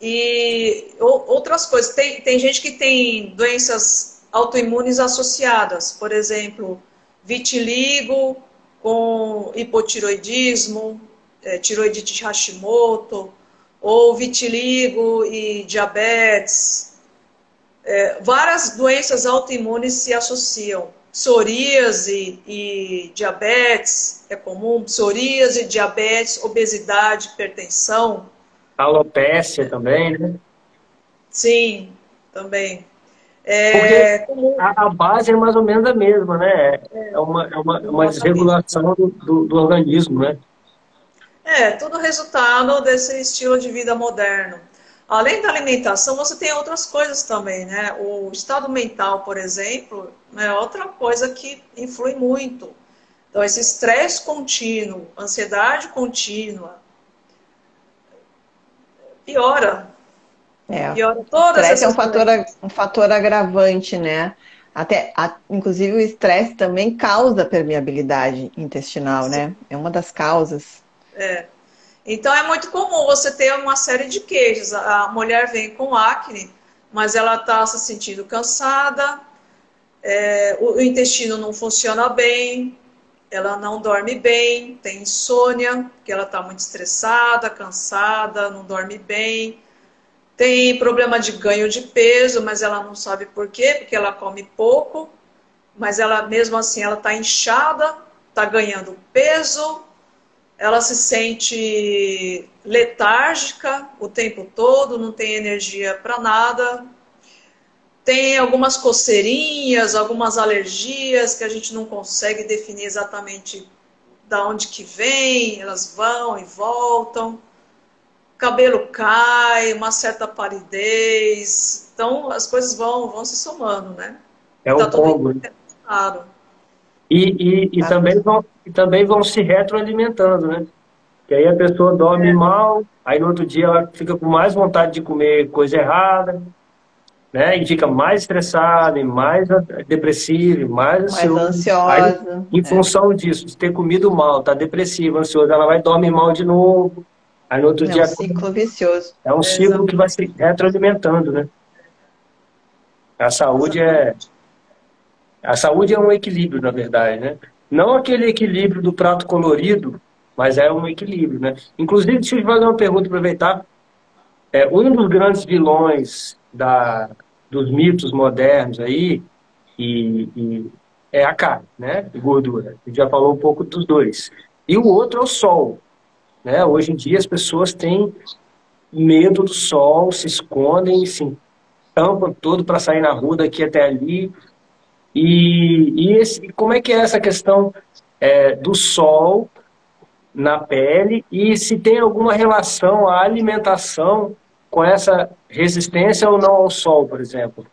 E outras coisas, tem, tem gente que tem doenças autoimunes associadas, por exemplo, vitiligo com hipotiroidismo, é, tiroidite Hashimoto, ou vitiligo e diabetes, é, várias doenças autoimunes se associam. Psoríase e diabetes é comum, psoríase, diabetes, obesidade, hipertensão. Alopécia também, né? Sim, também. É, a, a, base é mais ou menos a mesma, né? É uma, é uma, uma desregulação do, do, do organismo, né? É, tudo resultado desse estilo de vida moderno. Além da alimentação, você tem outras coisas também, né? O estado mental, por exemplo, é outra coisa que influi muito. Então, esse estresse contínuo, ansiedade contínua, piora. É. Piora todas estresse é um fator, um fator agravante, né? Até, a, inclusive, o estresse também causa permeabilidade intestinal, Sim. né? É uma das causas. É. Então é muito comum você ter uma série de queixas. A mulher vem com acne, mas ela está se sentindo cansada, é, o, intestino não funciona bem, ela não dorme bem, tem insônia, porque ela está muito estressada, cansada, não dorme bem. Tem problema de ganho de peso, mas ela não sabe por quê, porque ela come pouco, mas ela mesmo assim ela está inchada, está ganhando peso, ela se sente letárgica o tempo todo, não tem energia para nada, tem algumas coceirinhas, algumas alergias que a gente não consegue definir exatamente da onde que vem, elas vão e voltam. Cabelo cai, uma certa palidez. Então as coisas vão, vão se somando, né? É tá o combo. Claro. E, e, e, também vão, e também vão se retroalimentando, né? Que aí a pessoa dorme é. mal, aí no outro dia ela fica com mais vontade de comer coisa errada, né? E fica mais estressada, e mais depressiva, mais, mais ansiosa. Aí, em é. função disso, de ter comido mal, tá depressiva, ansiosa, ela vai dormir mal de novo. Aí no outro é dia. É um ciclo vicioso. É um é ciclo exatamente. que vai se retroalimentando, né? A saúde é a saúde é um equilíbrio, na verdade, né? Não aquele equilíbrio do prato colorido, mas é um equilíbrio, né? Inclusive, deixa eu te fazer uma pergunta, aproveitar. É, um dos grandes vilões da, dos mitos modernos aí e, e é a carne, né? E gordura. A gente já falou um pouco dos dois. E o outro é o sol. Né? Hoje em dia as pessoas têm medo do sol, se escondem, se tampam todo para sair na rua daqui até ali e, e esse, como é que é essa questão é, do sol na pele e se tem alguma relação a alimentação com essa resistência ou não ao sol, por exemplo?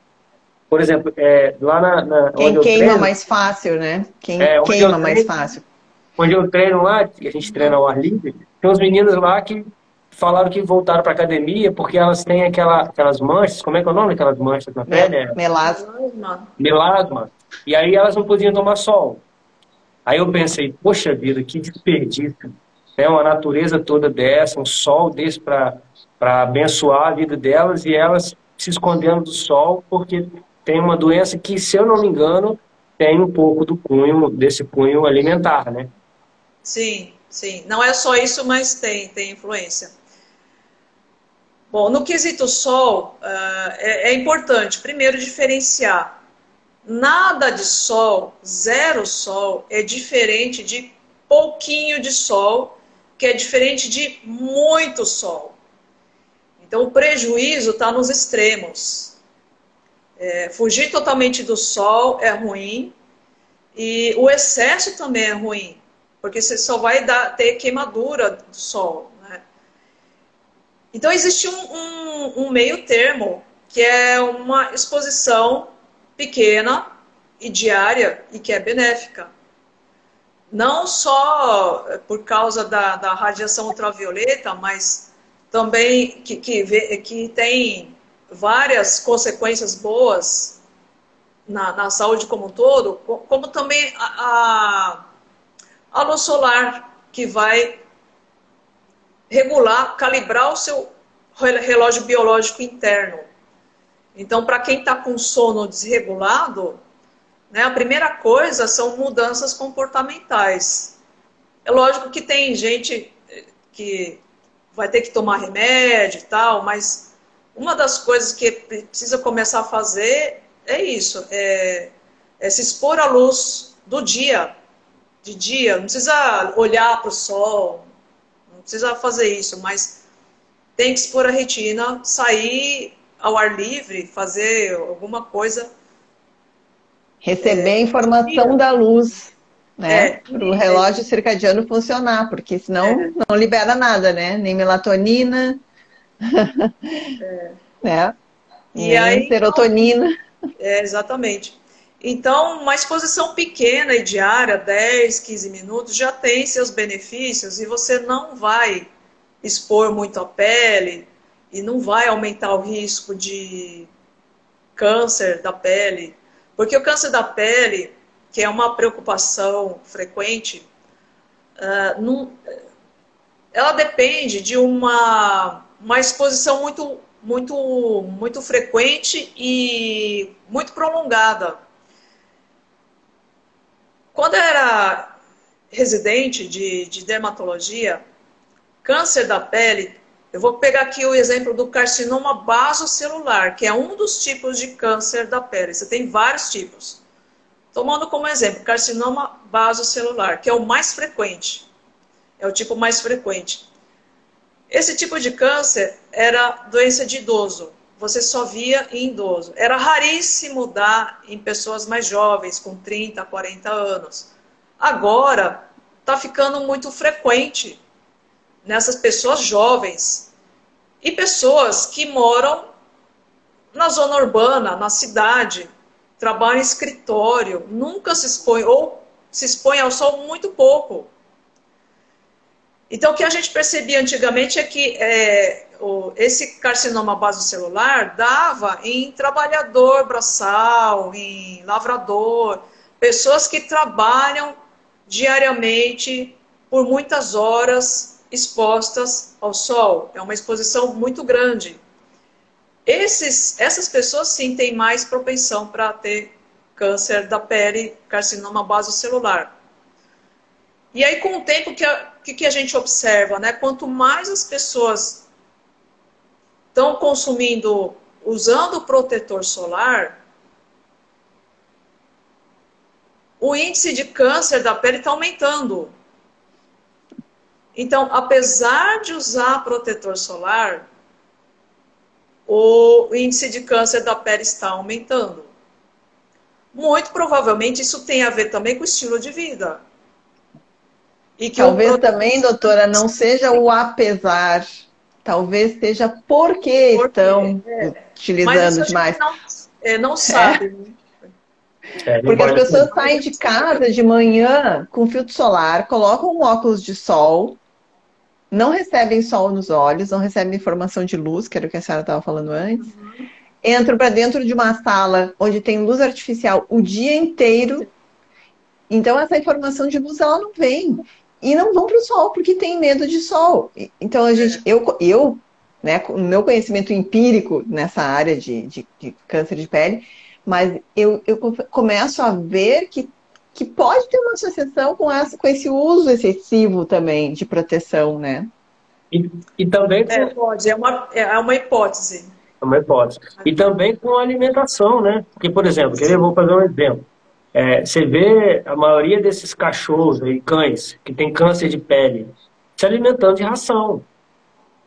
Por exemplo, é, lá na, na Quem queima treino, mais fácil, né? Quem é, queima treino, mais fácil. Onde eu treino lá, que a gente treina ao ar livre, tem uns meninos lá que falaram que voltaram para academia porque elas têm aquela, aquelas manchas, como é que é o nome daquelas manchas na pele? Melasma. Melasma. E aí elas não podiam tomar sol. Aí eu pensei, poxa vida, que desperdício. É uma natureza toda dessa, um sol desse para abençoar a vida delas e elas se escondendo do sol porque tem uma doença que, se eu não me engano, tem um pouco do cunho, desse cunho alimentar, né? Sim, sim. Não é só isso, mas tem, tem influência. Bom, no quesito sol, uh, é, é, importante, primeiro, diferenciar. Nada de sol, zero sol, é diferente de pouquinho de sol, que é diferente de muito sol. Então, o prejuízo está nos extremos. É, fugir totalmente do sol é ruim, e o excesso também é ruim, porque você só vai dar, ter queimadura do sol. Então, existe um, um, um meio termo, que é uma exposição pequena e diária e que é benéfica. Não só por causa da, da radiação ultravioleta, mas também que, que, que tem várias consequências boas na, na, saúde como um todo, como também a, a, a luz solar, que vai regular, calibrar o seu relógio biológico interno. Então, para quem está com sono desregulado, né, a primeira coisa são mudanças comportamentais. É lógico que tem gente eh, que vai ter que tomar remédio e tal, mas uma das coisas que precisa começar a fazer é isso, é, é se expor à luz do dia, de dia, não precisa olhar para o sol, precisa fazer isso, mas tem que expor a retina, sair ao ar livre, fazer alguma coisa. Receber é, a informação da luz, né? É, para o relógio circadiano funcionar, porque senão é. não libera nada, né? Nem melatonina, é. né? E Nem aí, serotonina. É, exatamente. Então, uma exposição pequena e diária, 10, 15 minutos, já tem seus benefícios e você não vai expor muito a pele e não vai aumentar o risco de câncer da pele. Porque o câncer da pele, que é uma preocupação frequente, uh, não, ela depende de uma, uma exposição muito muito, muito frequente e muito prolongada. Quando eu era residente de, de dermatologia, câncer da pele, eu vou pegar aqui o exemplo do carcinoma basocelular, que é um dos tipos de câncer da pele. Você tem vários tipos. Tomando como exemplo, carcinoma basocelular, que é o mais frequente. É o tipo mais frequente. Esse tipo de câncer era doença de idoso. Você só via em idoso. Era raríssimo dar em pessoas mais jovens, com 30, 40 anos. Agora, está ficando muito frequente nessas pessoas jovens e pessoas que moram na zona urbana, na cidade, trabalham em escritório, nunca se expõe ou se expõe ao sol muito pouco. Então, o que a gente percebia antigamente é que é, o, esse carcinoma basocelular dava em trabalhador braçal, em lavrador, pessoas que trabalham diariamente por muitas horas expostas ao sol. É uma exposição muito grande. Esses, essas pessoas sim têm mais propensão para ter câncer da pele, carcinoma basocelular. E aí, com o tempo, o que, que, a gente observa? Né? Quanto mais as pessoas estão consumindo, usando protetor solar, o índice de câncer da pele está aumentando. Então, apesar de usar protetor solar, o índice de câncer da pele está aumentando. Muito provavelmente isso tem a ver também com o estilo de vida. E Talvez protetor... também, doutora, não seja o apesar. Talvez seja porque, porque estão é. utilizando demais. Não, é, não sabe. É. É, Porque as pessoas saem de casa de manhã com filtro solar, colocam um óculos de sol, não recebem sol nos olhos, não recebem informação de luz, que era o que a senhora estava falando antes. Uhum. Entram para dentro de uma sala onde tem luz artificial o dia inteiro. Então, essa informação de luz ela não vem. E não vão para o sol porque tem medo de sol. Então, a gente, eu, eu né, com o meu conhecimento empírico nessa área de, de, de câncer de pele, mas eu, eu começo a ver que, que pode ter uma associação com, essa, com esse uso excessivo também de proteção, né? E, e também com... é, pode, é uma, é uma hipótese. É uma hipótese. E também com a alimentação, né? Porque, por exemplo, eu vou fazer um exemplo. É, você vê a maioria desses cachorros e cães que tem câncer de pele se alimentando de ração.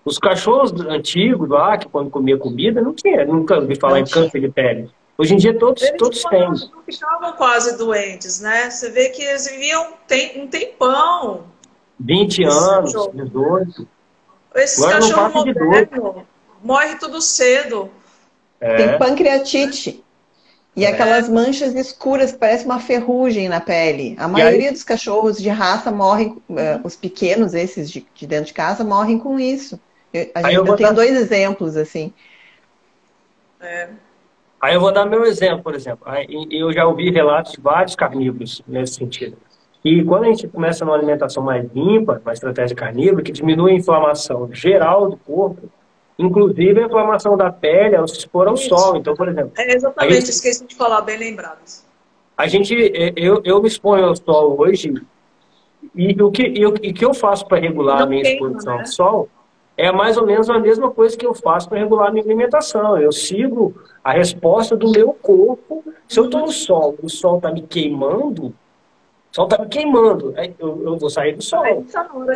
Os cachorros antigos lá, que quando comia comida, não tinha, nunca ouvi falar em câncer de pele. Hoje em dia todos, eles todos têm. Não ficavam quase doentes, né? Você vê que eles viviam um tempão. 20 anos, 18. Esses Agora cachorros modernos morrem tudo cedo. É. Tem pancreatite. E é. aquelas manchas escuras que parecem uma ferrugem na pele. A maioria aí... dos cachorros de raça morrem, uh, os pequenos, esses de, de, dentro de casa, morrem com isso. Eu, a gente, eu, eu tenho dar... dois exemplos, assim. É. Aí eu vou dar meu exemplo, por exemplo. Eu já ouvi relatos de vários carnívoros nesse sentido. E quando a gente começa numa alimentação mais limpa, uma estratégia carnívora, que diminui a inflamação geral do corpo, inclusive a inflamação da pele ao se expor ao Isso. sol. Então, por exemplo. É exatamente, gente, esqueci de falar, bem lembrados. A gente, eu, eu me exponho ao sol hoje, e o que, eu, o que eu faço para regular Não a minha queima, exposição né? ao sol é mais ou menos a mesma coisa que eu faço para regular a minha alimentação. Eu sigo a resposta do meu corpo. Se eu estou no sol, o sol está me queimando, o sol está me queimando, eu, eu, vou sair do sol.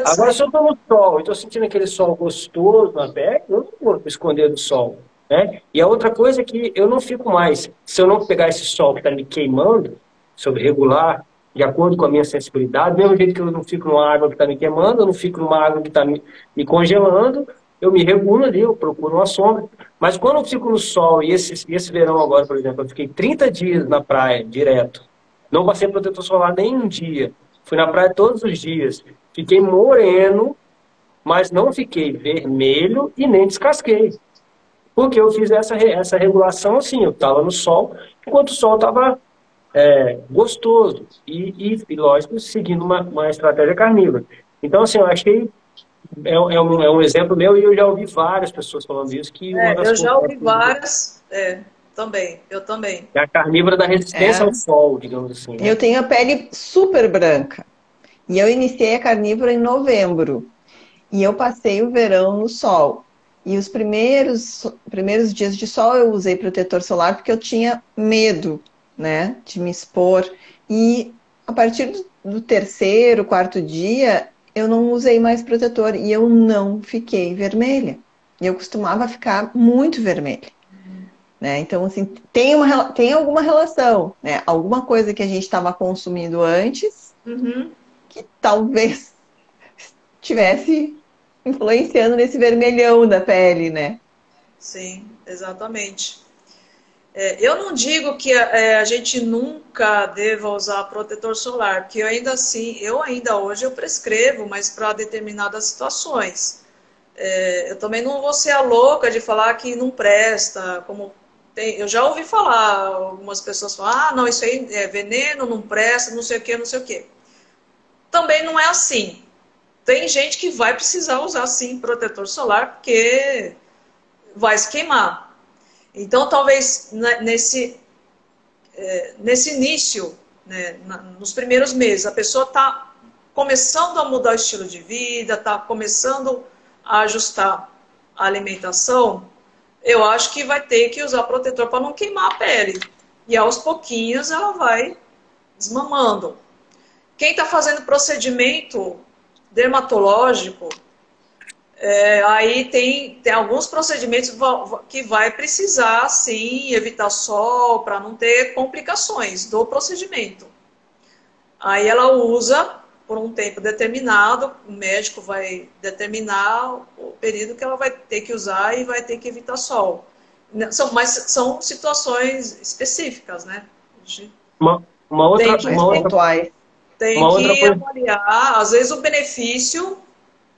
Agora, se eu estou no sol e estou sentindo aquele sol gostoso na pele, eu não vou me esconder do sol. Né? E a outra coisa é que eu não fico mais, se eu não pegar esse sol que está me queimando, se eu regular de acordo com a minha sensibilidade, do mesmo jeito que eu não fico numa água que está me queimando, eu não fico numa água que está me, me, congelando, eu me regulo ali, eu procuro uma sombra. Mas quando eu fico no sol, e esse, esse verão agora, por exemplo, eu fiquei 30 dias na praia, direto, não passei protetor solar nem um dia, fui na praia todos os dias, fiquei moreno, mas não fiquei vermelho e nem descasquei. Porque eu fiz essa, essa regulação assim, eu estava no sol, enquanto o sol estava é, gostoso e, e, e, lógico, seguindo uma, uma estratégia carnívora. Então, assim, eu achei é, é, um, é um exemplo meu e eu já ouvi várias pessoas falando isso. Que é, eu já ouvi várias, é, também, eu também. É a carnívora da resistência é. ao sol, digamos assim. Né? Eu tenho a pele super branca. E eu iniciei a carnívora em novembro. E eu passei o verão no sol. E os primeiros, primeiros dias de sol eu usei protetor solar porque eu tinha medo, né, de me expor. E a partir do, do terceiro, quarto dia, eu não usei mais protetor e eu não fiquei vermelha. E eu costumava ficar muito vermelha. Né? Então, assim, tem, uma, tem alguma relação, né? Alguma coisa que a gente estava consumindo antes, uhum. que talvez estivesse influenciando nesse vermelhão da pele, né? Sim, exatamente. É, eu não digo que é, a gente nunca deva usar protetor solar, porque eu ainda assim, eu ainda hoje eu prescrevo, mas para determinadas situações. É, eu também não vou ser a louca de falar que não presta, como tem, eu já ouvi falar, algumas pessoas falam, ah, não, isso aí é veneno, não presta, não sei o que, não sei o que. Também não é assim. Tem gente que vai precisar usar sim protetor solar, porque vai se queimar. Então, talvez nesse, é, nesse início, né, nos primeiros meses, a pessoa está começando a mudar o estilo de vida, está começando a ajustar a alimentação, eu acho que vai ter que usar protetor para não queimar a pele. E aos pouquinhos ela vai desmamando. Quem está fazendo procedimento dermatológico, é, aí tem, tem alguns procedimentos que vai precisar, sim, evitar sol para não ter complicações do procedimento. Aí ela usa por um tempo determinado, o médico vai determinar o período que ela vai ter que usar e vai ter que evitar sol. São, mas são situações específicas, né? Uma, uma outra, tem, uma outra, tem uma que outra avaliar, às vezes o benefício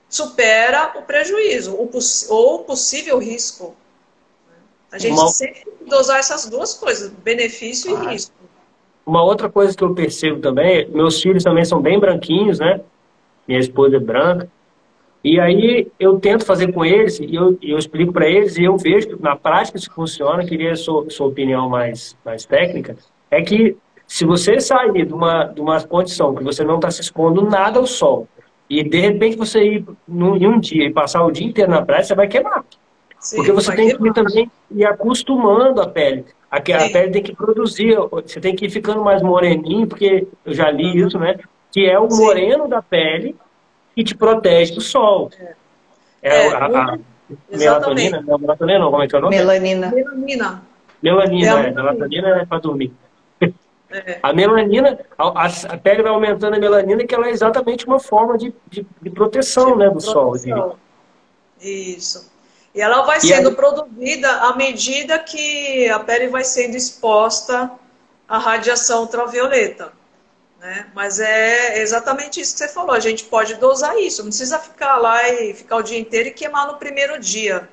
supera o prejuízo o ou o possível risco. A gente uma... sempre tem que dosar essas duas coisas, benefício ah. e risco. Uma outra coisa que eu percebo também, meus filhos também são bem branquinhos, né? Minha esposa é branca. E aí eu tento fazer com eles, e eu, eu explico para eles, e eu vejo que na prática isso funciona, queria a sua, sua opinião mais, mais técnica, é que se você sair de uma, de uma condição que você não está se expondo nada ao sol, e de repente você ir num, em um dia e passar o dia inteiro na praia, você vai queimar. Sim, Porque você tem que ir também ir acostumando a pele. A, a pele tem que produzir, você tem que ir ficando mais moreninho, porque eu já li uhum. isso, né? Que é o Sim. moreno da pele que te protege do sol. É, é, é a, a melatonina, não, melatonina não, como é que é o nome? Melanina. Melanina. Melanina, é, melatonina é para dormir. É. A melanina, a, a, pele vai aumentando a melanina, que ela é exatamente uma forma de, de, de proteção de né, do proteção. sol. Isso. E ela vai e sendo aí... produzida à medida que a pele vai sendo exposta à radiação ultravioleta. Né? Mas é exatamente isso que você falou. A gente pode dosar isso. Não precisa ficar lá e ficar o dia inteiro e queimar no primeiro dia.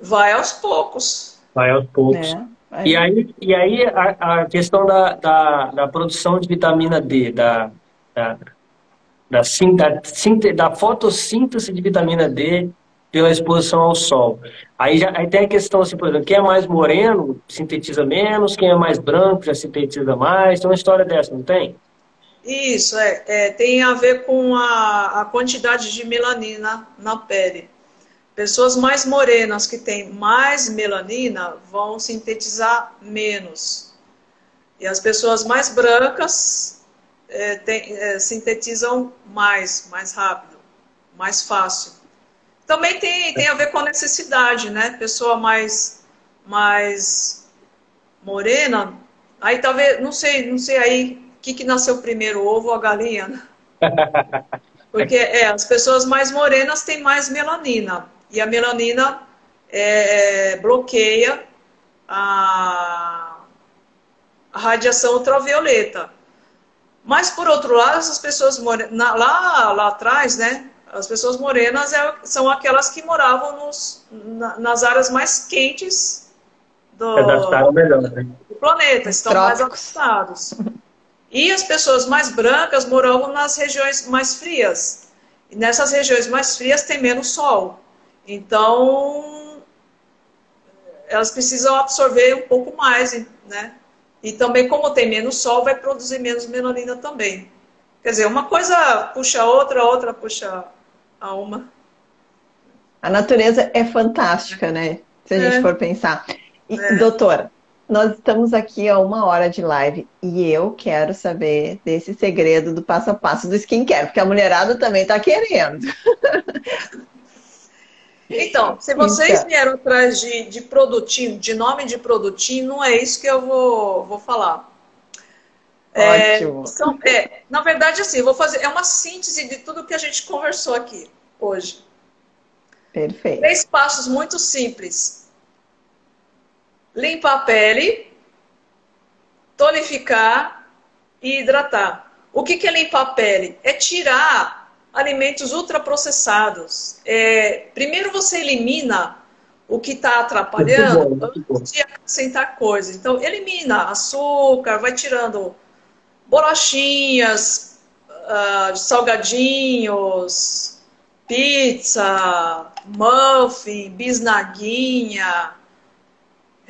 Vai aos poucos. Vai aos poucos. É. Aí. E aí, e aí a, a questão da, da, da, produção de vitamina D, da, da, da, da, da fotossíntese de vitamina D pela exposição ao sol. Aí, já, aí tem a questão assim, por exemplo, quem é mais moreno sintetiza menos, quem é mais branco já sintetiza mais. Tem uma história dessa, não tem? Isso, é, é tem a ver com a, a quantidade de melanina na pele. Pessoas mais morenas que têm mais melanina vão sintetizar menos. E as pessoas mais brancas é, tem, é, sintetizam mais, mais rápido, mais fácil. Também tem, tem a ver com a necessidade, né? Pessoa mais, mais morena, aí talvez, não sei, não sei aí o que, que nasceu primeiro, o ovo ou a galinha, né? Porque é, as pessoas mais morenas têm mais melanina. E a melanina é, é, bloqueia a, a, radiação ultravioleta. Mas, por outro lado, essas pessoas morenas, lá, lá atrás, né, as pessoas morenas é, são aquelas que moravam nos, na, nas áreas mais quentes do, melhor, né? do planeta, estão Trópicos. mais afastados. E as pessoas mais brancas moravam nas regiões mais frias. E nessas regiões mais frias tem menos sol. Então, elas precisam absorver um pouco mais, né? E também, como tem menos sol, vai produzir menos melanina também. Quer dizer, uma coisa puxa a outra, a outra puxa a uma. A natureza é fantástica, né? Se a é. gente for pensar. E, é. Doutora, nós estamos aqui a uma hora de live e eu quero saber desse segredo do passo a passo do skincare, porque a mulherada também está querendo. Então, se vocês então. vieram atrás de, de produtinho, de nome de produtinho, não é isso que eu vou, vou falar. É, são, é, na verdade, assim, vou fazer. É uma síntese de tudo que a gente conversou aqui hoje. Perfeito. Três passos muito simples: limpar a pele, tonificar e hidratar. O que, que é limpar a pele? É tirar alimentos ultraprocessados. É, primeiro você elimina o que está atrapalhando antes de acrescentar coisas. Então, elimina açúcar, vai tirando bolachinhas, uh, salgadinhos, pizza, muffin, bisnaguinha,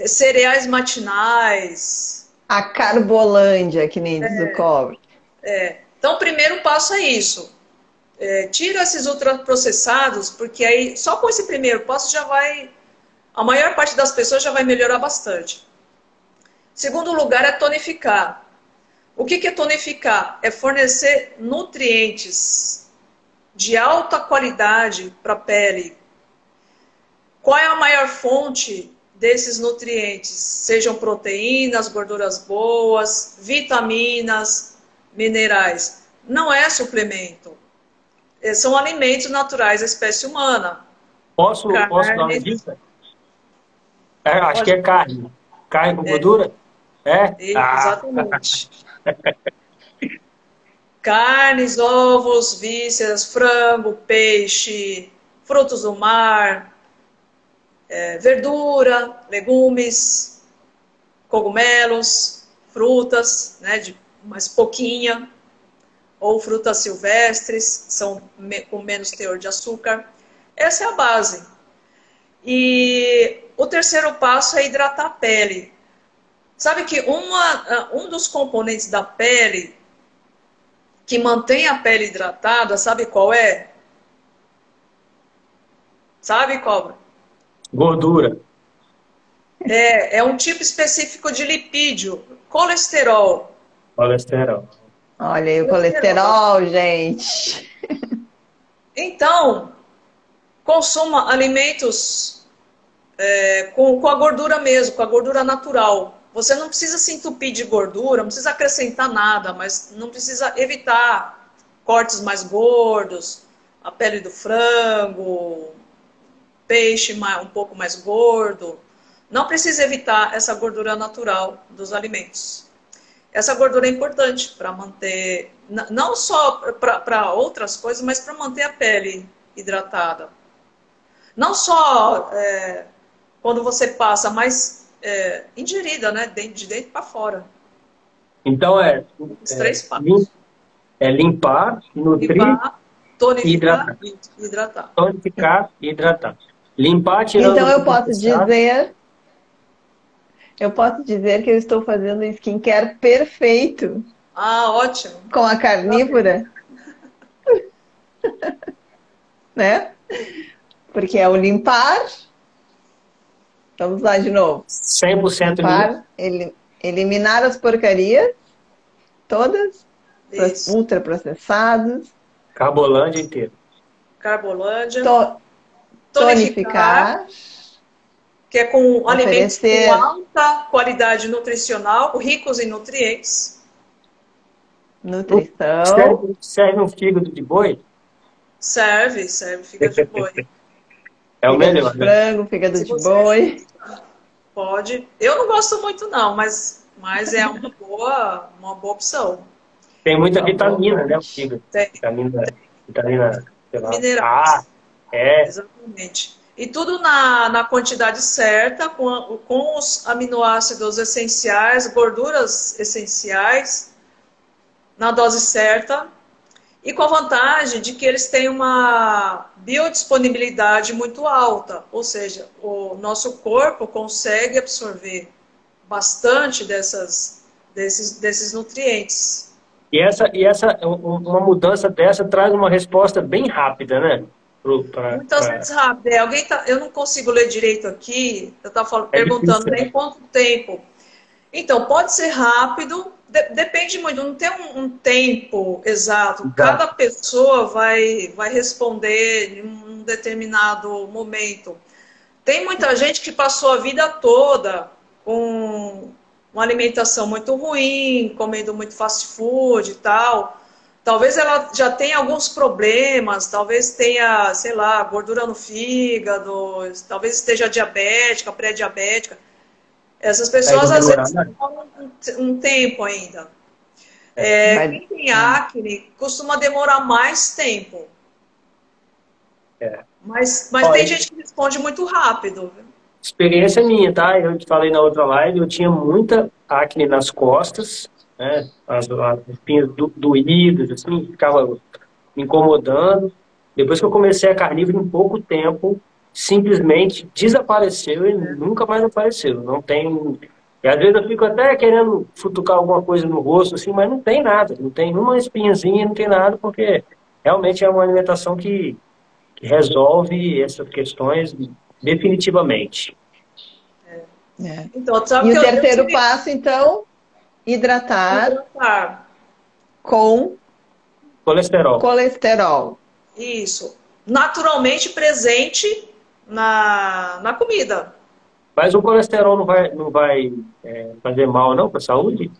cereais matinais. A carbolândia, que nem é, diz o cobre. É. Então, o primeiro passo é isso é, tira esses ultraprocessados, porque aí só com esse primeiro passo já vai. A maior parte das pessoas já vai melhorar bastante. Segundo lugar é tonificar. O que, que é tonificar? É fornecer nutrientes de alta qualidade para a pele. Qual é a maior fonte desses nutrientes? Sejam proteínas, gorduras boas, vitaminas, minerais. Não é suplemento é, são alimentos naturais da espécie humana. Posso, carne. posso dar uma dica? É, acho que é carne. Carne com é. gordura? É? Ah. Exatamente. Carnes, ovos, vísceras, frango, peixe, frutos do mar, é, verdura, legumes, cogumelos, frutas, né, de mais pouquinha, ou frutas silvestres, são com menos teor de açúcar. Essa é a base. E o terceiro passo é hidratar a pele. Sabe que uma, ah, um dos componentes da pele que mantém a pele hidratada, sabe qual é? Sabe, Cobra? Gordura. É, é um tipo específico de lipídio, colesterol. Colesterol. Olha aí o colesterol, gente. Então, consuma alimentos é, com, com a gordura mesmo, com a gordura natural. Você não precisa se entupir de gordura, não precisa acrescentar nada, mas não precisa evitar cortes mais gordos, a pele do frango, peixe um pouco mais gordo. Não precisa evitar essa gordura natural dos alimentos. Essa gordura é importante para manter, não só para outras coisas, mas para manter a pele hidratada. Não só é, quando você passa, mas é, ingerida, né? De dentro para fora. Então é. Os três é, passos. É limpar, nutrir, limpar, tonificar hidratar. e hidratar. Tonificar e hidratar. Limpar, tirando. Então eu posso dizer eu posso dizer que eu estou fazendo o skincare perfeito. Ah, ótimo. Com a carnívora. né? Porque é o limpar. Vamos lá de novo. 100% limpar, limpo. eliminar as porcarias, todas, Isso. ultraprocessados. Carbolândia inteira. Carbolândia. To tonificar. tonificar que é com alimentos com alta qualidade nutricional, ricos em nutrientes. Nutrição. Serve, serve um fígado de boi? Serve, serve fígado de boi. É o melhor. De né? frango, fígado de boi. Pode. Eu não gosto muito não, mas, mas é uma boa, uma boa opção. Tem muita vitamina, bom. né, o fígado. Tem. Vitamina, vitamina Minerais. Ah, é. Exatamente. E tudo na, na quantidade certa, com, com os aminoácidos essenciais, gorduras essenciais, na dose certa. E com a vantagem de que eles têm uma biodisponibilidade muito alta, ou seja, o nosso corpo consegue absorver bastante dessas, desses, desses nutrientes. E essa, e essa uma mudança dessa traz uma resposta bem rápida, né? Pra, Muitas pra... vezes rápida. É, alguém tá, eu não consigo ler direito aqui. Eu estava é perguntando difícil, né? quanto tempo. Então pode ser rápido, de, depende muito, não tem um, um tempo exato. Cada pessoa vai, vai responder em um determinado momento. Tem muita gente que passou a vida toda com uma alimentação muito ruim, comendo muito fast food e tal. Talvez ela já tenha alguns problemas, talvez tenha, sei lá, gordura no fígado, talvez esteja diabética, pré-diabética. Essas pessoas às vezes né? um, tempo ainda. É, é, quem tem acne costuma demorar mais tempo. É. Mas, mas tem gente que responde muito rápido. Experiência minha, tá? Eu te falei na outra live, eu tinha muita acne nas costas, né? As, as espinhas do, doídas, assim, ficava me incomodando. Depois que eu comecei a carnívoro, em pouco tempo, simplesmente desapareceu e nunca mais apareceu. Não tem. E às vezes eu fico até querendo futucar alguma coisa no rosto, assim, mas não tem nada, não tem uma espinhazinha, não tem nada, porque realmente é uma alimentação que, que resolve essas questões definitivamente. É. Então, e o terceiro eu... passo, então, hidratar, hidratar com colesterol. Colesterol. Isso. Naturalmente presente na, na comida. Mas o colesterol não vai, não vai é, fazer mal, não, para a saúde?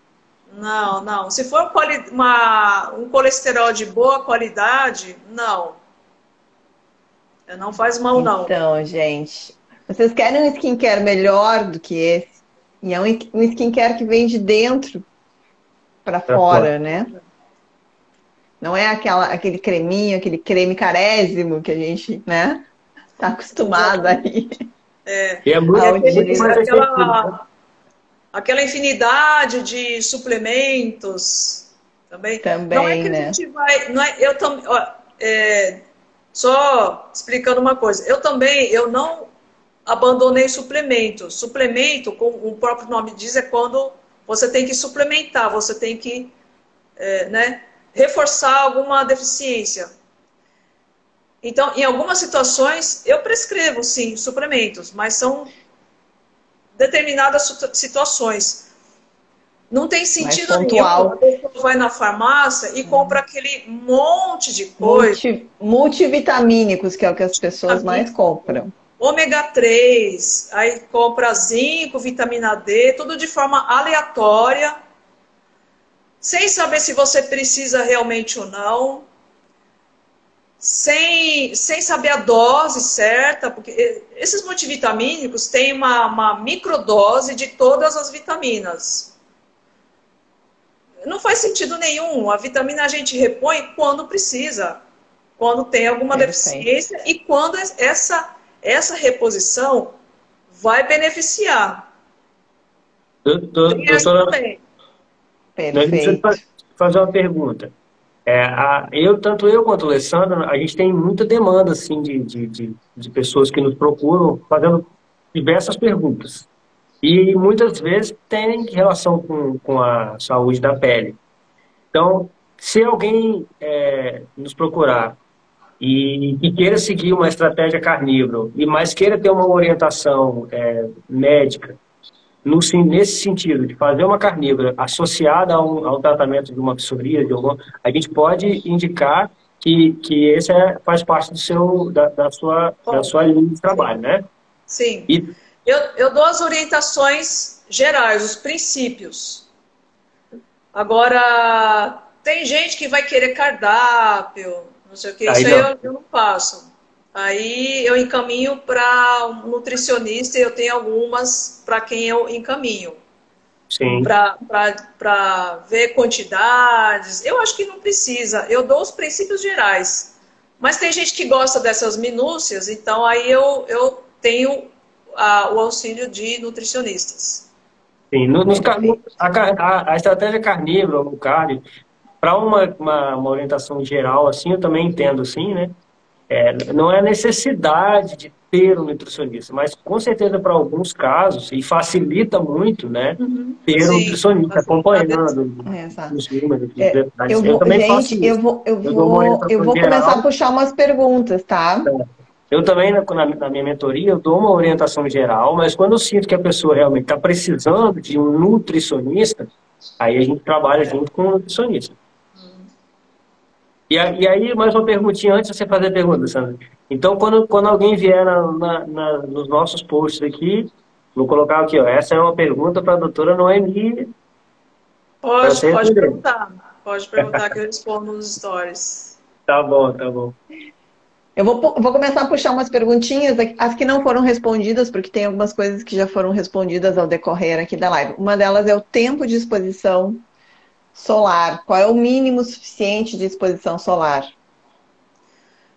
Não, não. Se for uma, um colesterol de boa qualidade, não. Não faz mal, não. Então, gente, vocês querem um skincare melhor do que esse? E é um, um skincare que vem de dentro para fora, fora, né? Não é aquela, aquele creminho, aquele creme carésimo que a gente, né? Tá acostumado aí. É, e é muito, aquela, aquela infinidade de suplementos também. Também, não é que né? a gente vai. Não é, eu também. É, só explicando uma coisa, eu também eu não abandonei suplemento. Suplemento, como o próprio nome diz, é quando você tem que suplementar, você tem que é, né, reforçar alguma deficiência. Então, em algumas situações, eu prescrevo, sim, suplementos, mas são determinadas situações. Não tem sentido nenhum. A pessoa vai na farmácia e compra aquele monte de coisa. Multi, multivitamínicos, que é o que as pessoas mais compram. Ômega 3, aí compra zinco, vitamina D, tudo de forma aleatória, sem saber se você precisa realmente ou não sem, sem saber a dose certa, porque esses multivitamínicos têm uma, uma microdose de todas as vitaminas. Não faz sentido nenhum. A vitamina a gente repõe quando precisa, quando tem alguma deficiência e quando essa, essa reposição vai beneficiar. Doutora, Perfeito. fazer uma pergunta. É, a, eu, tanto eu quanto o Alessandro, a gente tem muita demanda assim, de, de, de, de pessoas que nos procuram fazendo diversas perguntas. E muitas vezes tem relação com, com a saúde da pele. Então, se alguém é, nos procurar e, e, queira seguir uma estratégia carnívora, e mais queira ter uma orientação é, médica no, nesse sentido, de fazer uma carnívora associada ao, ao tratamento de uma psoríase, a gente pode indicar que, que esse é, faz parte do seu, da, da, sua, da sua linha de trabalho, né? Sim. E... Eu, eu dou as orientações gerais, os princípios. Agora, tem gente que vai querer cardápio, não sei o que, isso aí eu, eu não faço. Aí eu encaminho para um nutricionista e eu tenho algumas para quem eu encaminho. Sim. Para ver quantidades. Eu acho que não precisa. Eu dou os princípios gerais. Mas tem gente que gosta dessas minúcias, então aí eu, eu tenho a, o auxílio de nutricionistas. Sim, no, nos, a, a, a, estratégia carnívora, no carne, para uma, uma, uma, orientação geral, assim, eu também entendo, assim, né? É, não é necessidade de ter um nutricionista, mas com certeza para alguns casos, e facilita muito, né, uhum. ter Sim, um nutricionista acompanhando é, os números. É, eu, vou, eu também gente, faço eu vou, eu vou, eu, eu vou começar a puxar umas perguntas, tá? É. Eu também, na, na, minha mentoria, eu dou uma orientação geral, mas quando eu sinto que a pessoa realmente está precisando de um nutricionista, aí a gente trabalha junto com o nutricionista. E, e aí, mais uma perguntinha antes de você fazer a pergunta, Sandra. Então, quando, quando alguém vier na, na, na, nos nossos posts aqui, vou colocar aqui, ó, essa é uma pergunta para a doutora Noemi. Pode, pode perguntar. Pode perguntar que eu respondo nos stories. Tá bom, tá bom. Eu vou, vou começar a puxar umas perguntinhas, as que não foram respondidas, porque tem algumas coisas que já foram respondidas ao decorrer aqui da live. Uma delas é o tempo de exposição solar. Qual é o mínimo suficiente de exposição solar?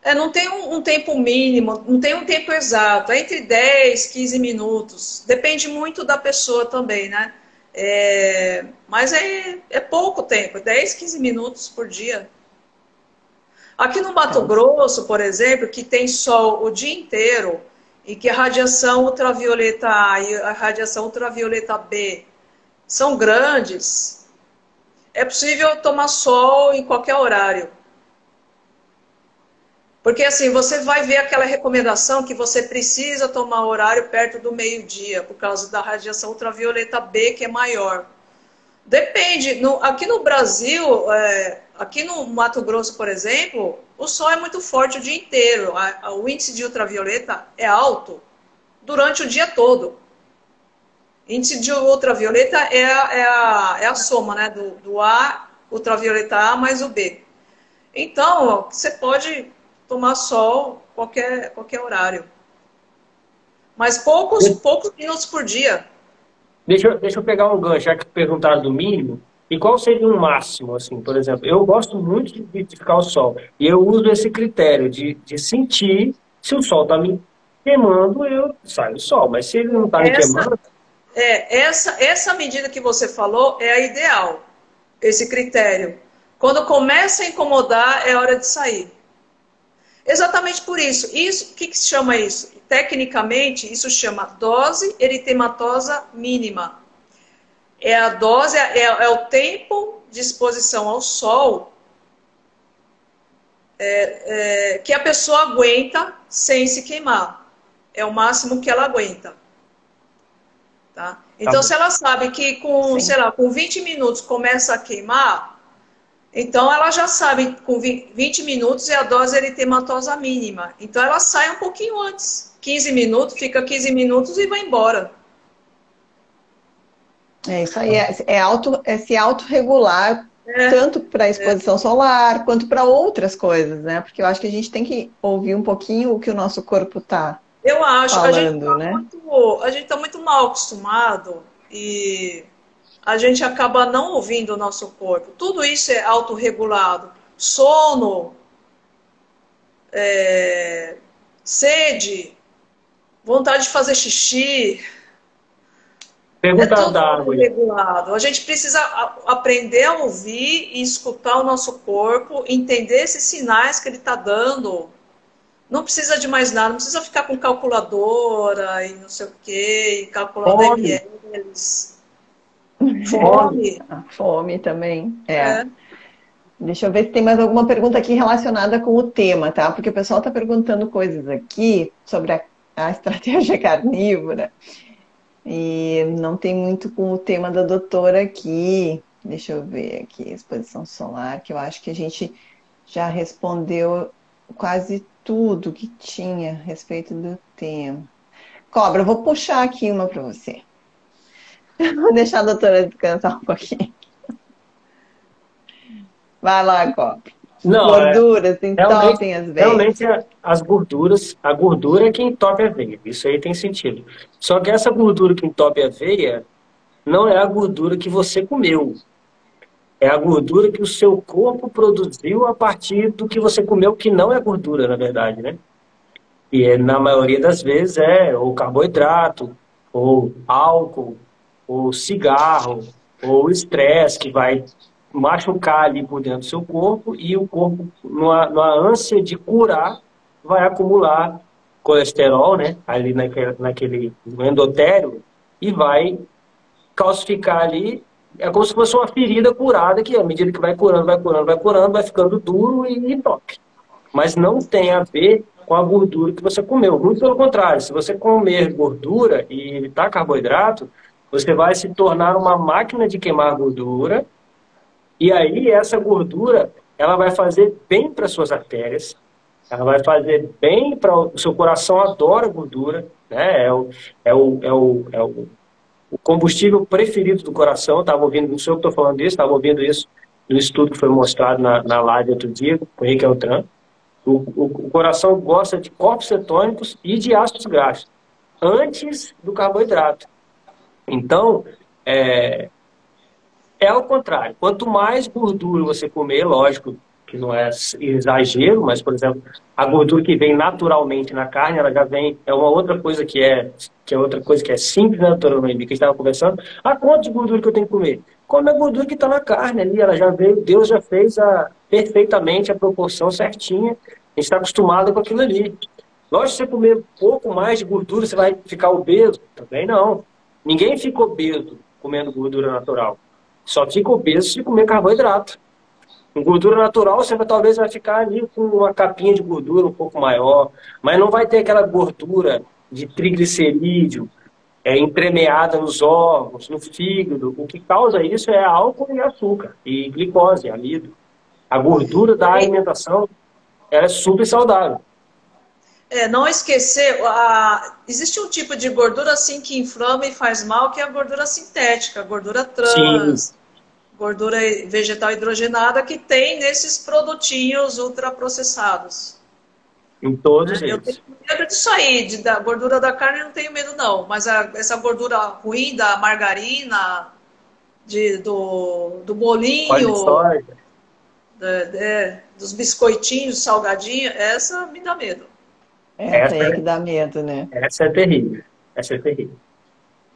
É, não tem um, um, tempo mínimo, não tem um tempo exato, é entre 10, 15 minutos. Depende muito da pessoa também, né? É, mas é, é pouco tempo, 10, 15 minutos por dia. Aqui no Mato Grosso, por exemplo, que tem sol o dia inteiro e que a radiação ultravioleta A e a radiação ultravioleta B são grandes, é possível tomar sol em qualquer horário. Porque assim, você vai ver aquela recomendação que você precisa tomar horário perto do meio-dia, por causa da radiação ultravioleta B, que é maior. Depende. No, aqui no Brasil, é, aqui no Mato Grosso, por exemplo, o sol é muito forte o dia inteiro. A, a, o índice de ultravioleta é alto durante o dia todo. Índice de ultravioleta é a, é a, é a soma né, do, do A, ultravioleta A mais o B. Então, você pode tomar sol qualquer, qualquer horário. Mas poucos, poucos minutos por dia. Deixa, deixa eu pegar um gancho, já que perguntaram do mínimo. E qual seria o um máximo, assim, por exemplo? Eu gosto muito de, de ficar ao sol. E eu uso esse critério de, de sentir se o sol está me queimando, eu saio do sol. Mas se ele não está me queimando, é, essa, essa medida que você falou é a ideal, esse critério. Quando começa a incomodar, é hora de sair. Exatamente por isso. Isso, o que, que se chama isso? Tecnicamente, isso chama dose eritematosa mínima. É a dose, é, é o tempo de exposição ao sol é, é, que a pessoa aguenta sem se queimar. É o máximo que ela aguenta. Tá? Então, tá se ela sabe que com, Sim. sei lá, com 20 minutos começa a queimar, então ela já sabe com 20 minutos é a dose eritematosa mínima. Então ela sai um pouquinho antes. 15 minutos, fica 15 minutos e vai embora. É isso aí, é, é, auto, é se autorregular é, tanto para a exposição é. solar quanto para outras coisas, né? Porque eu acho que a gente tem que ouvir um pouquinho o que o nosso corpo está eu acho, falando, a gente está né? muito, a gente tá muito mal acostumado e a gente acaba não ouvindo o nosso corpo. Tudo isso é autorregulado. Sono, é, sede, vontade de fazer xixi. Pergunta é tudo água. regulado. A gente precisa aprender a ouvir e escutar o nosso corpo, entender esses sinais que ele está dando não precisa de mais nada, não precisa ficar com calculadora e não sei o quê, e calculando mls. Fome. Fome também. É. é. Deixa eu ver se tem mais alguma pergunta aqui relacionada com o tema, tá? Porque o pessoal está perguntando coisas aqui sobre a, a estratégia carnívora e não tem muito com o tema da doutora aqui. Deixa eu ver aqui, exposição solar, que eu acho que a gente já respondeu quase tudo que tinha a respeito do tema. Cobra, vou puxar aqui uma para você. Vou deixar a doutora descansar um pouquinho. Vai lá, Cobra. Não, gorduras é, entopem as veias. Realmente, as gorduras, a gordura é que entope a veia. Isso aí tem sentido. Só que essa gordura que entope a veia não é a gordura que você comeu é a gordura que o seu corpo produziu a partir do que você comeu, que não é gordura, na verdade, né? E é, na maioria das vezes é ou carboidrato, ou álcool, ou cigarro, ou estresse que vai machucar ali por dentro do seu corpo e o corpo, numa, numa ânsia de curar, vai acumular colesterol, né, ali naquele, naquele endotélio e vai calcificar ali. É como se fosse uma ferida curada que, à medida que vai curando, vai curando, vai curando, vai ficando duro e, e. Mas não tem a ver com a gordura que você comeu. Muito pelo contrário, se você comer gordura e evitar carboidrato, você vai se tornar uma máquina de queimar gordura. E aí essa gordura, ela vai fazer bem para suas artérias, ela vai fazer bem para o seu coração adora gordura, né? É o, é o, é o, é o, o combustível preferido do coração. Estava ouvindo, não sou eu que estou falando isso, estava ouvindo isso no estudo que foi mostrado na, na live outro dia com o Henrique Altran. O, o, o, coração gosta de corpos cetônicos e de ácidos graxos antes do carboidrato. Então, é, é ao contrário. Quanto mais gordura você comer, lógico, que não é exagero, mas, por exemplo, a gordura que vem naturalmente na carne, ela já vem, é uma outra coisa que é, que é outra coisa que é simples naturalmente, que a gente estava conversando. A quanto de gordura que eu tenho que comer? Come a gordura que está na carne ali, ela já veio, Deus já fez a, perfeitamente a proporção certinha, a gente está acostumado com aquilo ali. Lógico, se você comer um pouco mais de gordura, você vai ficar obeso? Também não. Ninguém fica obeso comendo gordura natural. Só fica obeso se comer carboidrato. Com gordura natural, você vai, talvez vai ficar ali com uma capinha de gordura um pouco maior, mas não vai ter aquela gordura de triglicerídeo é, entremeada nos órgãos, no fígado. O que causa isso é álcool e açúcar, e glicose, amido. A gordura da alimentação ela é super saudável. É, não esquecer, a... existe um tipo de gordura assim que inflama e faz mal, que é a gordura sintética, a gordura trans. Sim gordura vegetal hidrogenada que tem nesses produtinhos ultraprocessados. Em todos eu eles. Eu tenho medo disso aí, de, da gordura da carne eu não tenho medo não, mas a, essa gordura ruim da margarina, de, do, do bolinho, é, dos biscoitinhos, salgadinho, essa me dá medo. Essa, essa é que dá medo, né? Essa é terrível. Essa é terrível.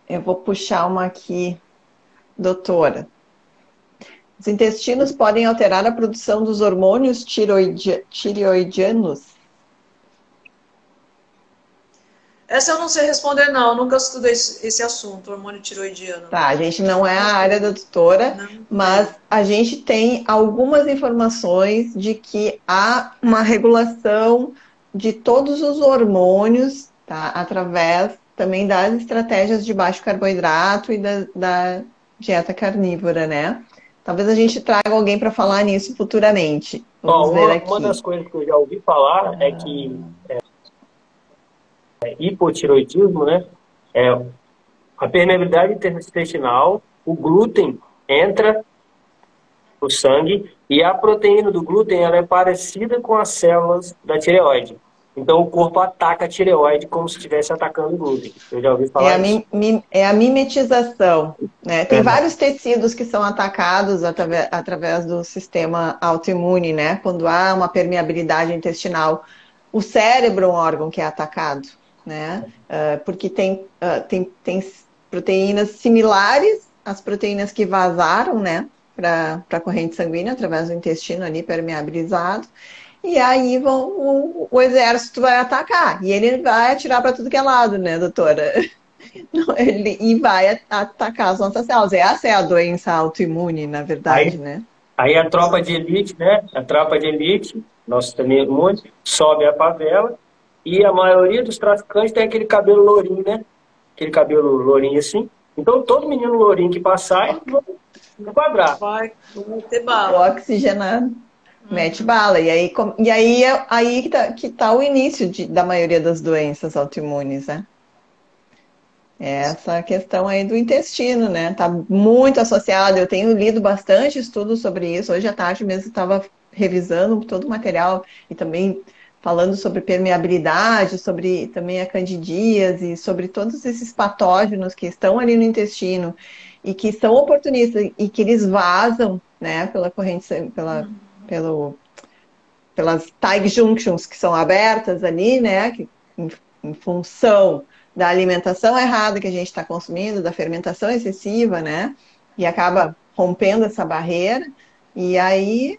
Eu vou puxar uma aqui, doutora. Os intestinos podem alterar a produção dos hormônios tireoidianos? Essa eu não sei responder, não. Eu nunca estudei esse assunto, hormônio tiroidiano. Tá, a gente não é a área da doutora, não. mas a gente tem algumas informações de que há uma regulação de todos os hormônios, tá? Através também das estratégias de baixo carboidrato e da, da dieta carnívora, né? Talvez a gente traga alguém para falar nisso futuramente. Vamos Bom, ver uma, aqui. uma das coisas que eu já ouvi falar é que é, é, hipotiroidismo, né? É a permeabilidade intestinal, o glúten entra no sangue e a proteína do glúten ela é parecida com as células da tireoide. Então o corpo ataca a tireoide como se estivesse atacando o glúten. Eu já ouvi falar é a, mi, é a mimetização. Né? Tem é. vários tecidos que são atacados através, através do sistema autoimune, né? Quando há uma permeabilidade intestinal. O cérebro é um órgão que é atacado, né? Uh, porque tem, uh, tem, tem proteínas similares às proteínas que vazaram, né? Para a corrente sanguínea através do intestino ali permeabilizado e aí vão, o, o, exército vai atacar. E ele vai atirar para tudo que é lado, né, doutora? Não, ele, e vai atacar as nossas células. Essa é a doença autoimune, na verdade, aí, né? Aí a tropa de elite, né? A tropa de elite, nosso também muito, sobe a favela e a maioria dos traficantes tem aquele cabelo lourinho, né? Aquele cabelo lourinho assim. Então todo menino lourinho que passar, ele vai enquadrar. Vai, vai ter bala. Oxigenado. Mete bala. E aí, e aí, é aí que, tá, que tá o início de, da maioria das doenças autoimunes, né? Essa questão aí do intestino, né? Tá muito associado. Eu tenho lido bastante estudos sobre isso. Hoje à tarde mesmo estava revisando todo o material e também falando sobre permeabilidade, sobre também a candidíase, sobre todos esses patógenos que estão ali no intestino e que são oportunistas e que eles vazam, né, pela corrente, pela pelo, pelas tight junctions que são abertas ali, né? Que, em, em função da alimentação errada que a gente está consumindo, da fermentação excessiva, né? E acaba rompendo essa barreira, e aí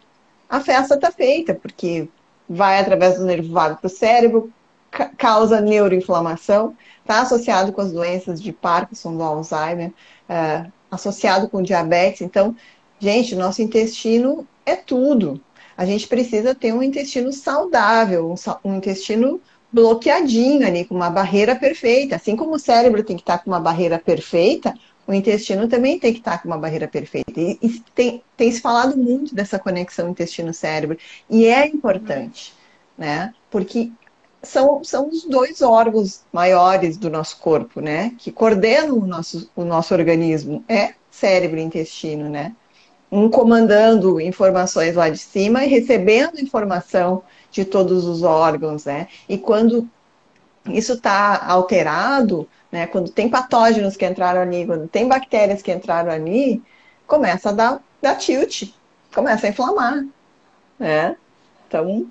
a festa está feita, porque vai através do nervo vago para o cérebro, ca causa neuroinflamação, está associado com as doenças de Parkinson, do Alzheimer, uh, associado com diabetes. Então, gente, nosso intestino é tudo. A gente precisa ter um intestino saudável, um, intestino bloqueadinho ali, com uma barreira perfeita. Assim como o cérebro tem que estar com uma barreira perfeita, o intestino também tem que estar com uma barreira perfeita. E tem, tem se falado muito dessa conexão intestino-cérebro. E é importante, né? Porque são, são os dois órgãos maiores do nosso corpo, né? Que coordenam o nosso, o nosso organismo. É cérebro e intestino, né? Um comandando informações lá de cima e recebendo informação de todos os órgãos, né? E quando isso está alterado, né? Quando tem patógenos que entraram ali, quando tem bactérias que entraram ali, começa a dar, dar tilt, começa a inflamar, né? Então,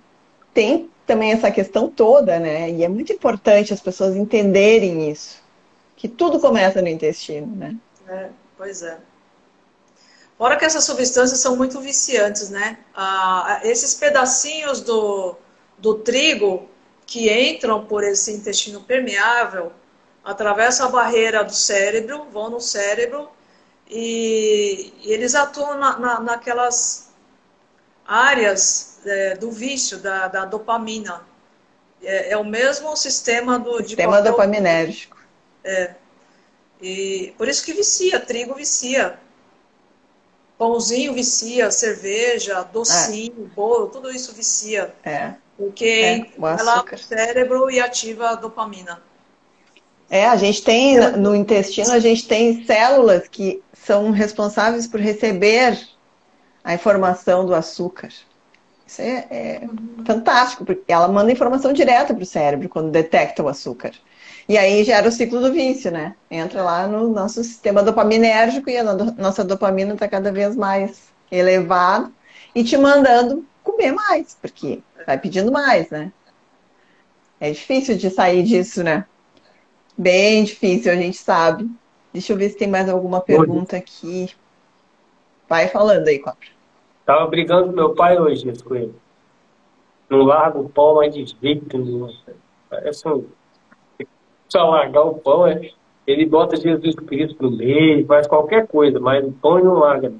tem também essa questão toda, né? E é muito importante as pessoas entenderem isso, que tudo começa no intestino, né? É, pois é. Fora que essas substâncias são muito viciantes, né? Ah, esses pedacinhos do, do trigo que entram por esse intestino permeável, atravessam a barreira do cérebro, vão no cérebro e, e eles atuam na, na, naquelas áreas é, do vício, da, da dopamina. É, é, o mesmo sistema do... Sistema dopaminérgico. É. E por isso que vicia, trigo vicia. Pãozinho vicia, cerveja, docinho, é. bolo, tudo isso vicia. É. Porque é, vai lá cérebro e ativa a dopamina. É, a gente tem no intestino, a gente tem células que são responsáveis por receber a informação do açúcar. Isso é, é uhum. fantástico, porque ela manda informação direta para o cérebro quando detecta o açúcar. E aí gera o ciclo do vício, né? Entra lá no nosso sistema dopaminérgico e a nossa dopamina está cada vez mais elevada e te mandando comer mais, porque vai pedindo mais, né? É difícil de sair disso, né? Bem difícil, a gente sabe. Deixa eu ver se tem mais alguma pergunta aqui. Vai falando aí, Cobra. Tava brigando com meu pai hoje com ele. Não larga o pão mais de jeito nenhum. Parece um. Só largar o pão, é... ele bota Jesus Cristo no meio, faz qualquer coisa, mas o pão não larga.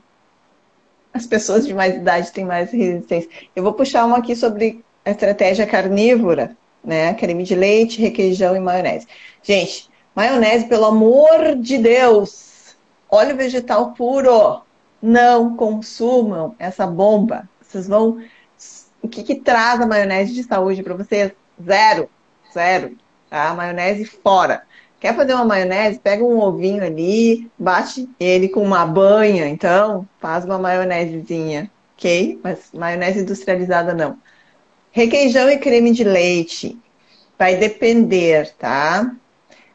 As pessoas de mais idade têm mais resistência. Eu vou puxar uma aqui sobre a estratégia carnívora, né? Creme de leite, requeijão e maionese. Gente, maionese, pelo amor de Deus, óleo vegetal puro. Não consumam essa bomba. Vocês vão. O que, que traz a maionese de saúde para vocês? Zero. Zero. Tá? Maionese fora. Quer fazer uma maionese? Pega um ovinho ali, bate ele com uma banha, então faz uma maionesezinha, ok? Mas maionese industrializada não. Requeijão e creme de leite. Vai depender, tá?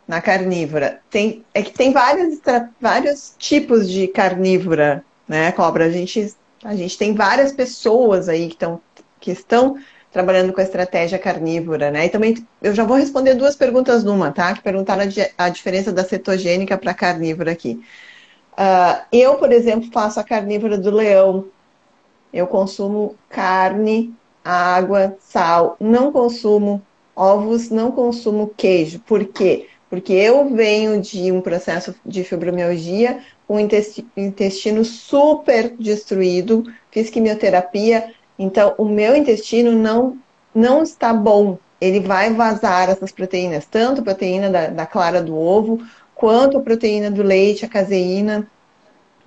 Na carnívora. Tem, é que tem vários, vários tipos de carnívora, né, Cobra? A gente, a gente tem várias pessoas aí que, tão, que estão trabalhando com a estratégia carnívora, né? E também eu já vou responder duas perguntas numa, tá? Que perguntaram a, a diferença da cetogênica para carnívora aqui. Uh, eu, por exemplo, faço a carnívora do leão. Eu consumo carne, água, sal. Não consumo ovos, não consumo queijo. Por quê? Porque eu venho de um processo de fibromialgia, um intestino super destruído, fiz quimioterapia, então, o meu intestino não, não está bom. Ele vai vazar essas proteínas, tanto a proteína da, da clara do ovo, quanto a proteína do leite, a caseína.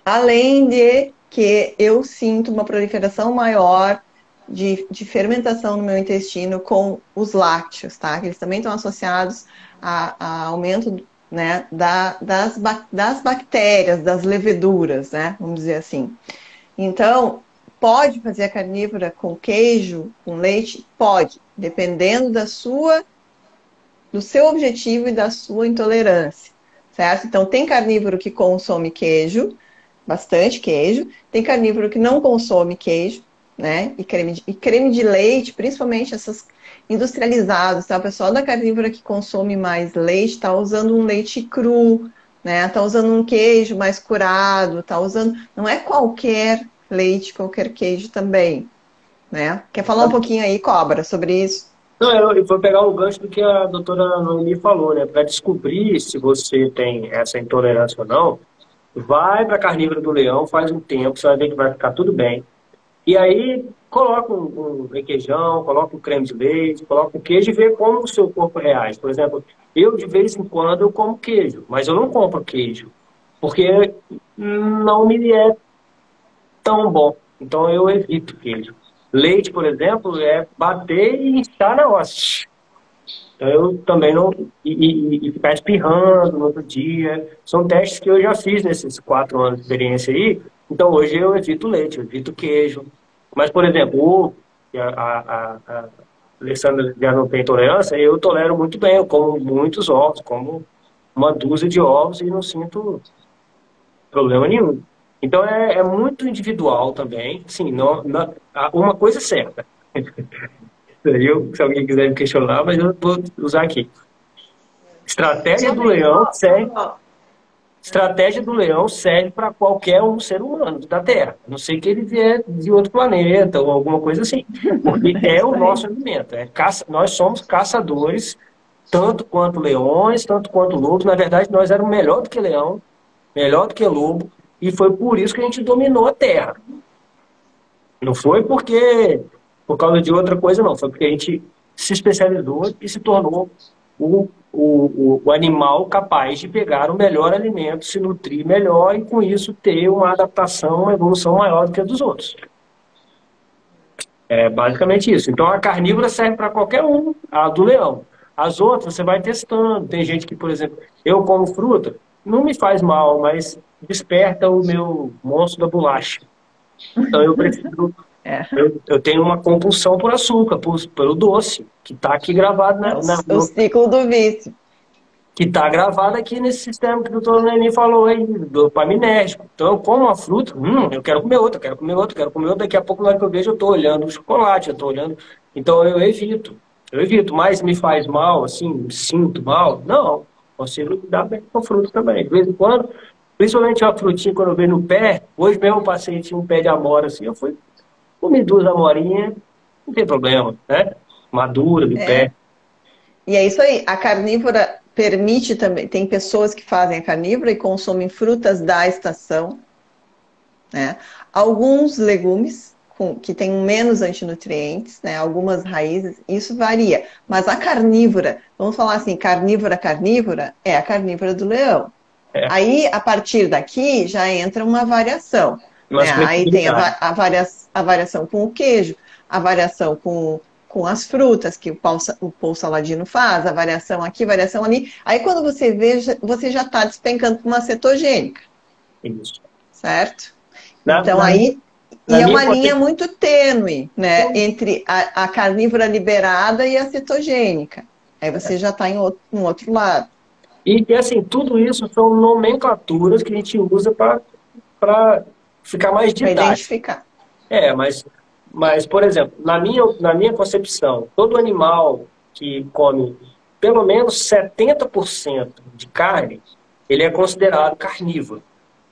Além de que eu sinto uma proliferação maior de, de, fermentação no meu intestino com os lácteos, tá? Eles também estão associados a, a aumento né, da, das, das bactérias, das leveduras, né? Vamos dizer assim. Então, Pode fazer a carnívora com queijo, com leite? Pode, dependendo da sua, do seu objetivo e da sua intolerância, certo? Então, tem carnívoro que consome queijo, bastante queijo, tem carnívoro que não consome queijo, né? E creme de, e creme de leite, principalmente essas industrializados, tá? O pessoal da carnívora que consome mais leite está usando um leite cru, né? Tá usando um queijo mais curado, tá usando. Não é qualquer leite, qualquer queijo também, né? Quer falar um pouquinho aí, Cobra, sobre isso? Não, eu vou pegar o gancho do que a doutora Noemi falou, né? Para descobrir se você tem essa intolerância ou não, vai para a carnívora do leão, faz um tempo, você vai ver que vai ficar tudo bem. E aí coloca um, um requeijão, coloca um creme de leite, coloca um queijo e vê como o seu corpo reage. Por exemplo, eu de vez em quando eu como queijo, mas eu não compro queijo, porque não me é tão bom. Então eu evito queijo. Leite, por exemplo, é bater e inchar na hoste. Então eu também não. E, e, e, ficar espirrando no outro dia. São testes que eu já fiz nesses quatro anos de experiência aí. Então hoje eu evito leite, eu evito queijo. Mas, por exemplo, a, a, a Alessandra já não tem tolerância, eu tolero muito bem. Eu como muitos ovos, como uma dúzia de ovos e não sinto problema nenhum. Então é, é muito individual também. Sim, não, não, uma coisa é certa. eu, se alguém quiser me questionar, mas eu vou usar aqui. Estratégia do leão serve. Estratégia do leão serve para qualquer um ser humano da Terra. A não sei que ele vier de outro planeta ou alguma coisa assim. Porque é o nosso alimento. É caça, nós somos caçadores, tanto quanto leões, tanto quanto lobos. Na verdade, nós éramos melhor do que leão, melhor do que lobo. E foi por isso que a gente dominou a Terra. Não foi porque por causa de outra coisa, não. Foi porque a gente se especializou e se tornou o, o, o animal capaz de pegar o melhor alimento, se nutrir melhor e, com isso, ter uma adaptação, uma evolução maior do que a dos outros. É basicamente isso. Então, a carnívora serve para qualquer um, a do leão. As outras você vai testando. Tem gente que, por exemplo, eu como fruta, não me faz mal, mas desperta o meu monstro da bolacha. Então eu prefiro. É. Eu, eu, tenho uma compulsão por açúcar, por, pelo doce, que está aqui gravado na, na, no, o ciclo do vício. Que está gravado aqui nesse sistema que o doutor Lenin falou aí, dopaminérgico. Então eu como uma fruta, hum, eu quero comer outra, quero comer outra, quero comer outra. Daqui a pouco, na hora que eu vejo, eu estou olhando o chocolate, eu estou olhando. Então eu evito. Eu evito, mas me faz mal, assim, me sinto mal? Não. Consigo lidar bem com fruta também. De vez em quando, Principalmente a frutinha quando eu vejo no pé. Hoje mesmo eu passei, tinha um pé de amora assim, eu fui, comi duas amorinhas, não tem problema, né? Madura do é. pé. E é isso aí, a carnívora permite também, tem pessoas que fazem a carnívora e consomem frutas da estação, né? Alguns legumes com, que têm menos antinutrientes, né? Algumas raízes, isso varia. Mas a carnívora, vamos falar assim, carnívora, carnívora, é a carnívora do leão. É. Aí, a partir daqui, já entra uma variação. Né? Aí tem a, a, varia, a, variação com o queijo, a variação com, com as frutas, que o Paul, o Paul Saladino faz, a variação aqui, a variação ali. Aí, quando você vê, você já está despencando para uma cetogênica. Isso. Certo? Na, então, na, aí... E é uma linha muito tênue, né? Entre a, a carnívora liberada e a cetogênica. Aí você é. já está em outro, outro lado. E, e, assim, tudo isso são nomenclaturas que a gente usa para ficar mais didático. identificar. É, mas, mas, por exemplo, na minha, na minha concepção, todo animal que come pelo menos 70% de carne, ele é considerado carnívoro.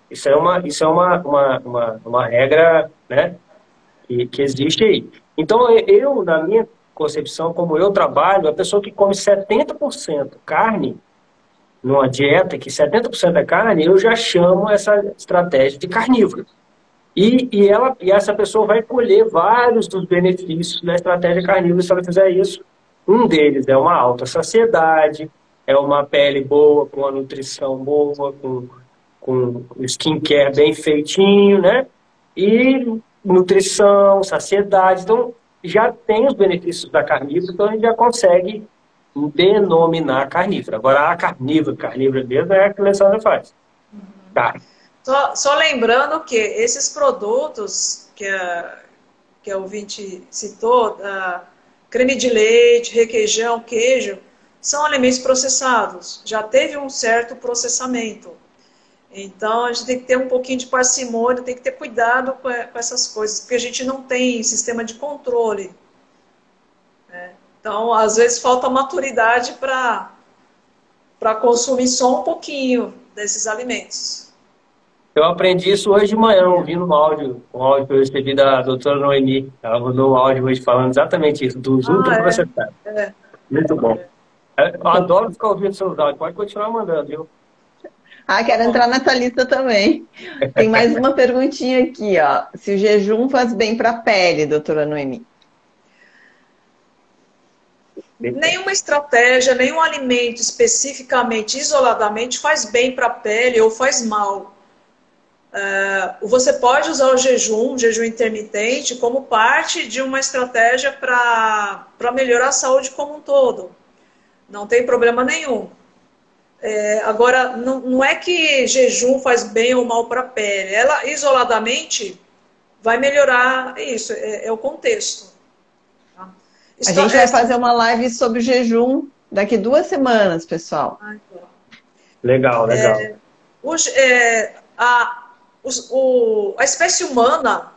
Isso é uma, isso é uma, uma, uma, uma regra né, que, que existe aí. Então, eu, na minha concepção, como eu trabalho, a pessoa que come 70% carne, numa dieta que 70% é carne, eu já chamo essa estratégia de carnívoro. E, e, ela, e essa pessoa vai colher vários dos benefícios da estratégia carnívora se ela fizer isso. Um deles é uma alta saciedade, é uma pele boa, com uma nutrição boa, com, com skincare bem feitinho, né? E nutrição, saciedade. Então, já tem os benefícios da carnívora, então a gente já consegue denominar carnívora. Agora, a carnívora, carnívora mesmo, é a que a Alessandra faz. Tá. Só, só, lembrando que esses produtos que a, que a ouvinte citou, creme de leite, requeijão, queijo, são alimentos processados. Já teve um certo processamento. Então, a gente tem que ter um pouquinho de parcimônia, tem que ter cuidado com essas coisas, porque a gente não tem sistema de controle. Então, às vezes falta maturidade para para consumir só um pouquinho desses alimentos. Eu aprendi isso hoje de manhã, ouvindo um áudio, um áudio que eu recebi da doutora Noemi. Ela mandou um áudio hoje falando exatamente isso, dos ah, ultraprocessados. É. é. Muito bom. É, eu adoro ficar ouvindo seus áudios, pode continuar mandando, viu? Ah, quero entrar nessa lista também. Tem mais uma perguntinha aqui, ó. Se o jejum faz bem para a pele, doutora Noemi? Nenhuma estratégia, nenhum alimento especificamente, isoladamente, faz bem para a pele ou faz mal. Uh, você pode usar o jejum, jejum intermitente, como parte de uma estratégia para melhorar a saúde como um todo. Não tem problema nenhum. É, agora, não, não é que jejum faz bem ou mal para a pele. Ela, isoladamente, vai melhorar isso, é, é o contexto. A gente vai fazer uma live sobre jejum daqui duas semanas, pessoal. Legal, legal. É, é, a, o, a espécie humana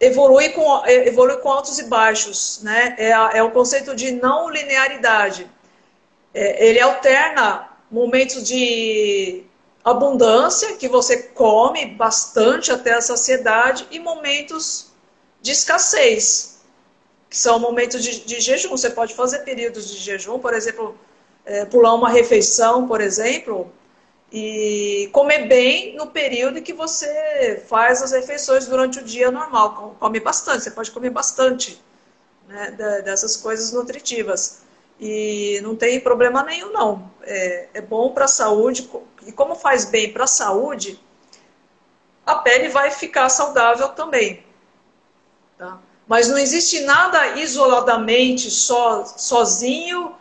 evolui com, evolui com altos e baixos, né? É, é o conceito de não linearidade. É, ele alterna momentos de abundância, que você come bastante até a saciedade, e momentos de escassez, são momentos de, de jejum. Você pode fazer períodos de jejum, por exemplo, é, pular uma refeição, por exemplo, e comer bem no período que você faz as refeições durante o dia normal. Come bastante, você pode comer bastante né, dessas coisas nutritivas. E não tem problema nenhum, não. É, é bom para a saúde. E como faz bem para a saúde, a pele vai ficar saudável também. Tá? Mas não existe nada isoladamente, só, sozinho,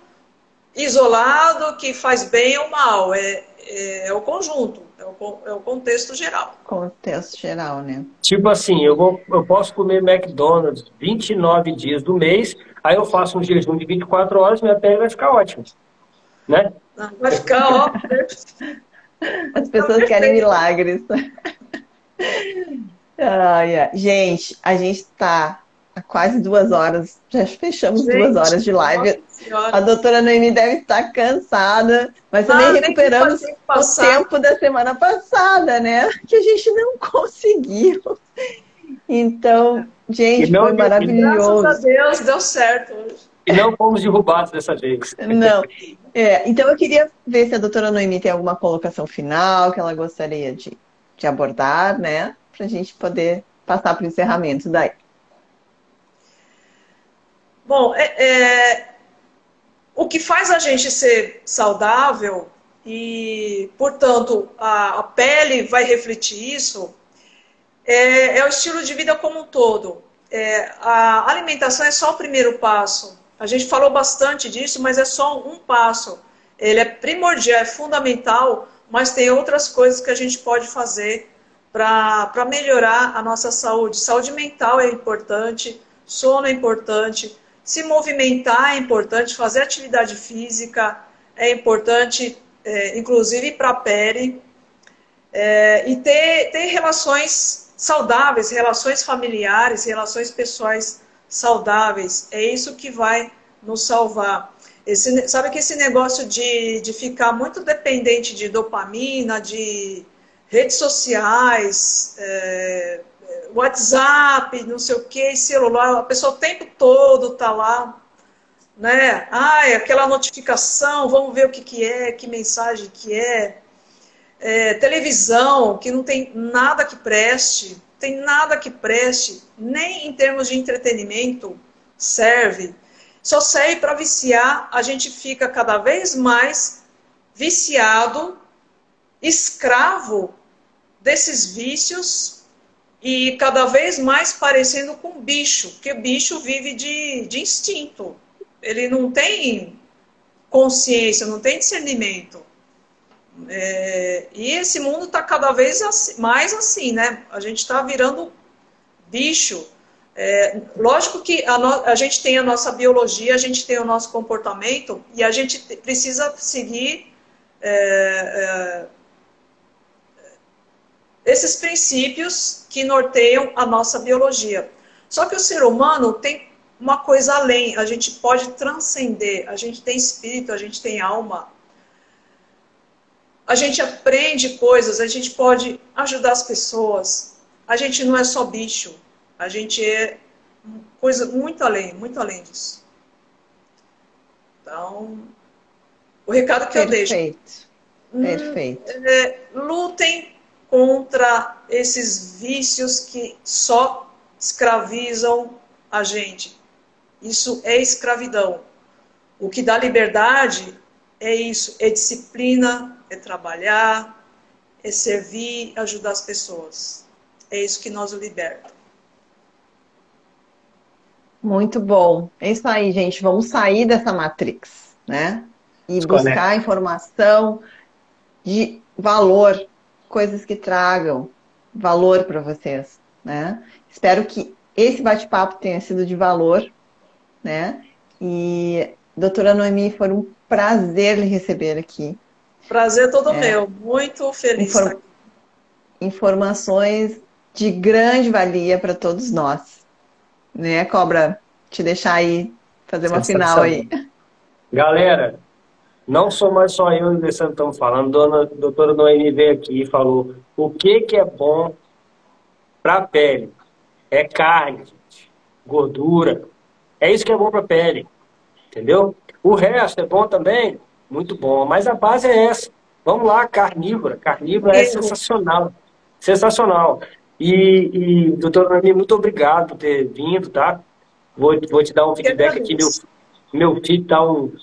isolado, que faz bem ou mal. É, é, é o conjunto, é o, é o contexto geral. Contexto geral, né? Tipo assim, eu, vou, eu posso comer McDonald's 29 dias do mês, aí eu faço um jejum de 24 horas, minha pele vai ficar ótima. Né? Vai ficar ótimo. As pessoas querem milagres. Ai, gente, a gente está há quase duas horas, já fechamos gente, duas horas de live. A doutora Noemi deve estar cansada, mas também ah, recuperamos o tempo da semana passada, né? Que a gente não conseguiu. Então, gente, não, foi maravilhoso. Graças a Deus, deu certo hoje. E não fomos derrubados dessa vez. Não. É, então, eu queria ver se a doutora Noemi tem alguma colocação final que ela gostaria de, de abordar, né? Para a gente poder passar para o encerramento daí. Bom, é, é, o que faz a gente ser saudável e, portanto, a, a pele vai refletir isso, é, é, o estilo de vida como um todo. É, a alimentação é só o primeiro passo. A gente falou bastante disso, mas é só um passo. Ele é primordial, é fundamental, mas tem outras coisas que a gente pode fazer para melhorar a nossa saúde. Saúde mental é importante, sono é importante, se movimentar é importante, fazer atividade física é importante, é, inclusive para a pele. É, e ter, ter relações saudáveis, relações familiares, relações pessoais saudáveis. É isso que vai nos salvar. Esse, sabe que esse negócio de, de ficar muito dependente de dopamina, de redes sociais, é, WhatsApp, não sei o que, celular, a pessoa o tempo todo tá lá, né? Ai, aquela notificação, vamos ver o que, que é, que mensagem que é. é. Televisão, que não tem nada que preste, tem nada que preste, nem em termos de entretenimento serve. Só serve para viciar, a gente fica cada vez mais viciado, escravo desses vícios e cada vez mais parecendo com bicho, porque bicho vive de, de instinto. Ele não tem consciência, não tem discernimento. É, e esse mundo está cada vez assim, mais assim, né? A gente está virando bicho. É, lógico que a, no, a, gente tem a nossa biologia, a gente tem o nosso comportamento e a gente precisa seguir é, é esses princípios que norteiam a nossa biologia. Só que o ser humano tem uma coisa além, a gente pode transcender, a gente tem espírito, a gente tem alma. a gente aprende coisas, a gente pode ajudar as pessoas. A gente não é só bicho, a gente é coisa muito além, muito além disso. Então, o recado que Perfeito. eu deixo. Perfeito. Hum, é, lutem contra esses vícios que só escravizam a gente. Isso é escravidão. O que dá liberdade é isso, é disciplina, é trabalhar, é servir, ajudar as pessoas. É isso que nos liberta. Muito bom. É isso aí, gente. Vamos sair dessa matrix, né? E Desconecta. buscar informação de valor, coisas que tragam valor para vocês, né? Espero que esse bate-papo tenha sido de valor, né? E doutora Noemi, foi um prazer lhe receber aqui. Prazer todo é. meu, muito feliz. Inform... Informações de grande valia para todos nós. Né, Cobra? Te deixar aí, fazer uma final aí. Galera, não sou mais só eu e o Alessandro estamos falando. Dona, doutora Noemi veio aqui e falou o que, que é bom para a pele. É carne, gordura. É isso que é bom para a pele. Entendeu? O resto é bom também? Muito bom. Mas a base é essa. Vamos lá, carnívora. Carnívora é sensacional. Sensacional. E, e doutora Noemi, muito obrigado por ter vindo, tá? Vou, vou te dar um feedback aqui. Meu, meu filho tá um.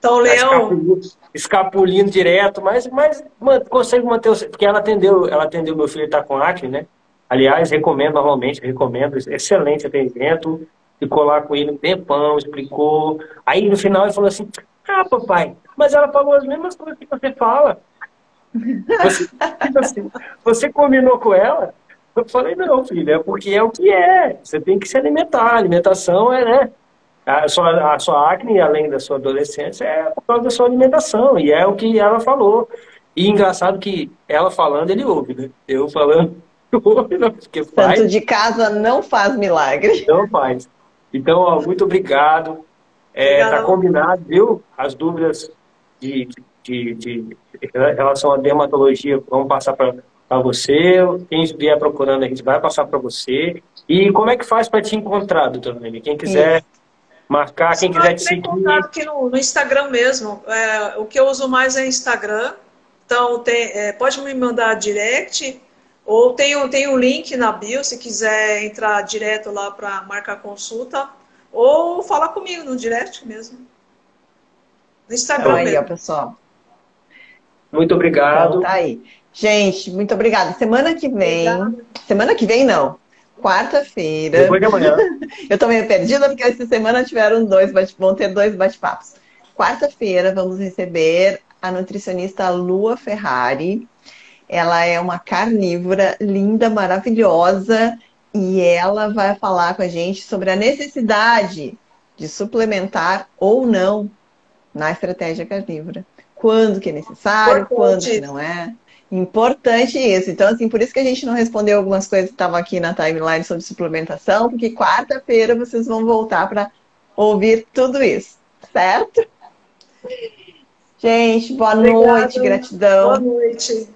Tá o tá leão. Escapulindo, escapulindo direto, mas, mas man, consegue manter. O, porque ela atendeu, ela atendeu meu filho, tá com acne, né? Aliás, recomendo normalmente, recomendo. Excelente atendimento. Ficou lá com ele um tempão, explicou. Aí no final ele falou assim: Ah, papai, mas ela falou as mesmas coisas que você fala. Você, tipo assim, você combinou com ela? Eu falei, não, filho, é porque é o que é. Você tem que se alimentar. A alimentação é, né? A sua, a sua acne, além da sua adolescência, é por causa da sua alimentação. E é o que ela falou. E engraçado que ela falando, ele ouve, né? Eu falando, ouve, não, porque faz. Santo de casa não faz milagre. Não faz. Então, ó, muito obrigado. É, tá combinado, viu? As dúvidas de, de, de, de relação à dermatologia vamos passar para para você. Quem vier procurando, a gente vai passar para você. E como é que faz para te encontrar, doutor Noemi? Quem quiser Isso. Marcar, quem quiser te seguir. contato aqui no, no Instagram mesmo. É, o que eu uso mais é Instagram. Então, tem, é, pode me mandar direct. Ou tem, tem um link na bio, se quiser entrar direto lá para marcar consulta. Ou falar comigo no direct mesmo. No Instagram aí, mesmo. Ó, pessoal. Muito obrigado. Então, tá aí. Gente, muito obrigada. Semana que vem. Obrigada. Semana que vem, não. Quarta-feira. Depois de amanhã. Eu tô meio perdida porque essa semana tiveram dois vão ter dois bate-papos. Quarta-feira vamos receber a nutricionista Lua Ferrari. Ela é uma carnívora linda, maravilhosa e ela vai falar com a gente sobre a necessidade de suplementar ou não na estratégia carnívora. Quando que é necessário, quando que não é. Importante isso. Então, assim, por isso que a gente não respondeu algumas coisas que estavam aqui na timeline sobre suplementação, porque quarta-feira vocês vão voltar para ouvir tudo isso, certo? Gente, boa Obrigado. noite, gratidão. Boa noite.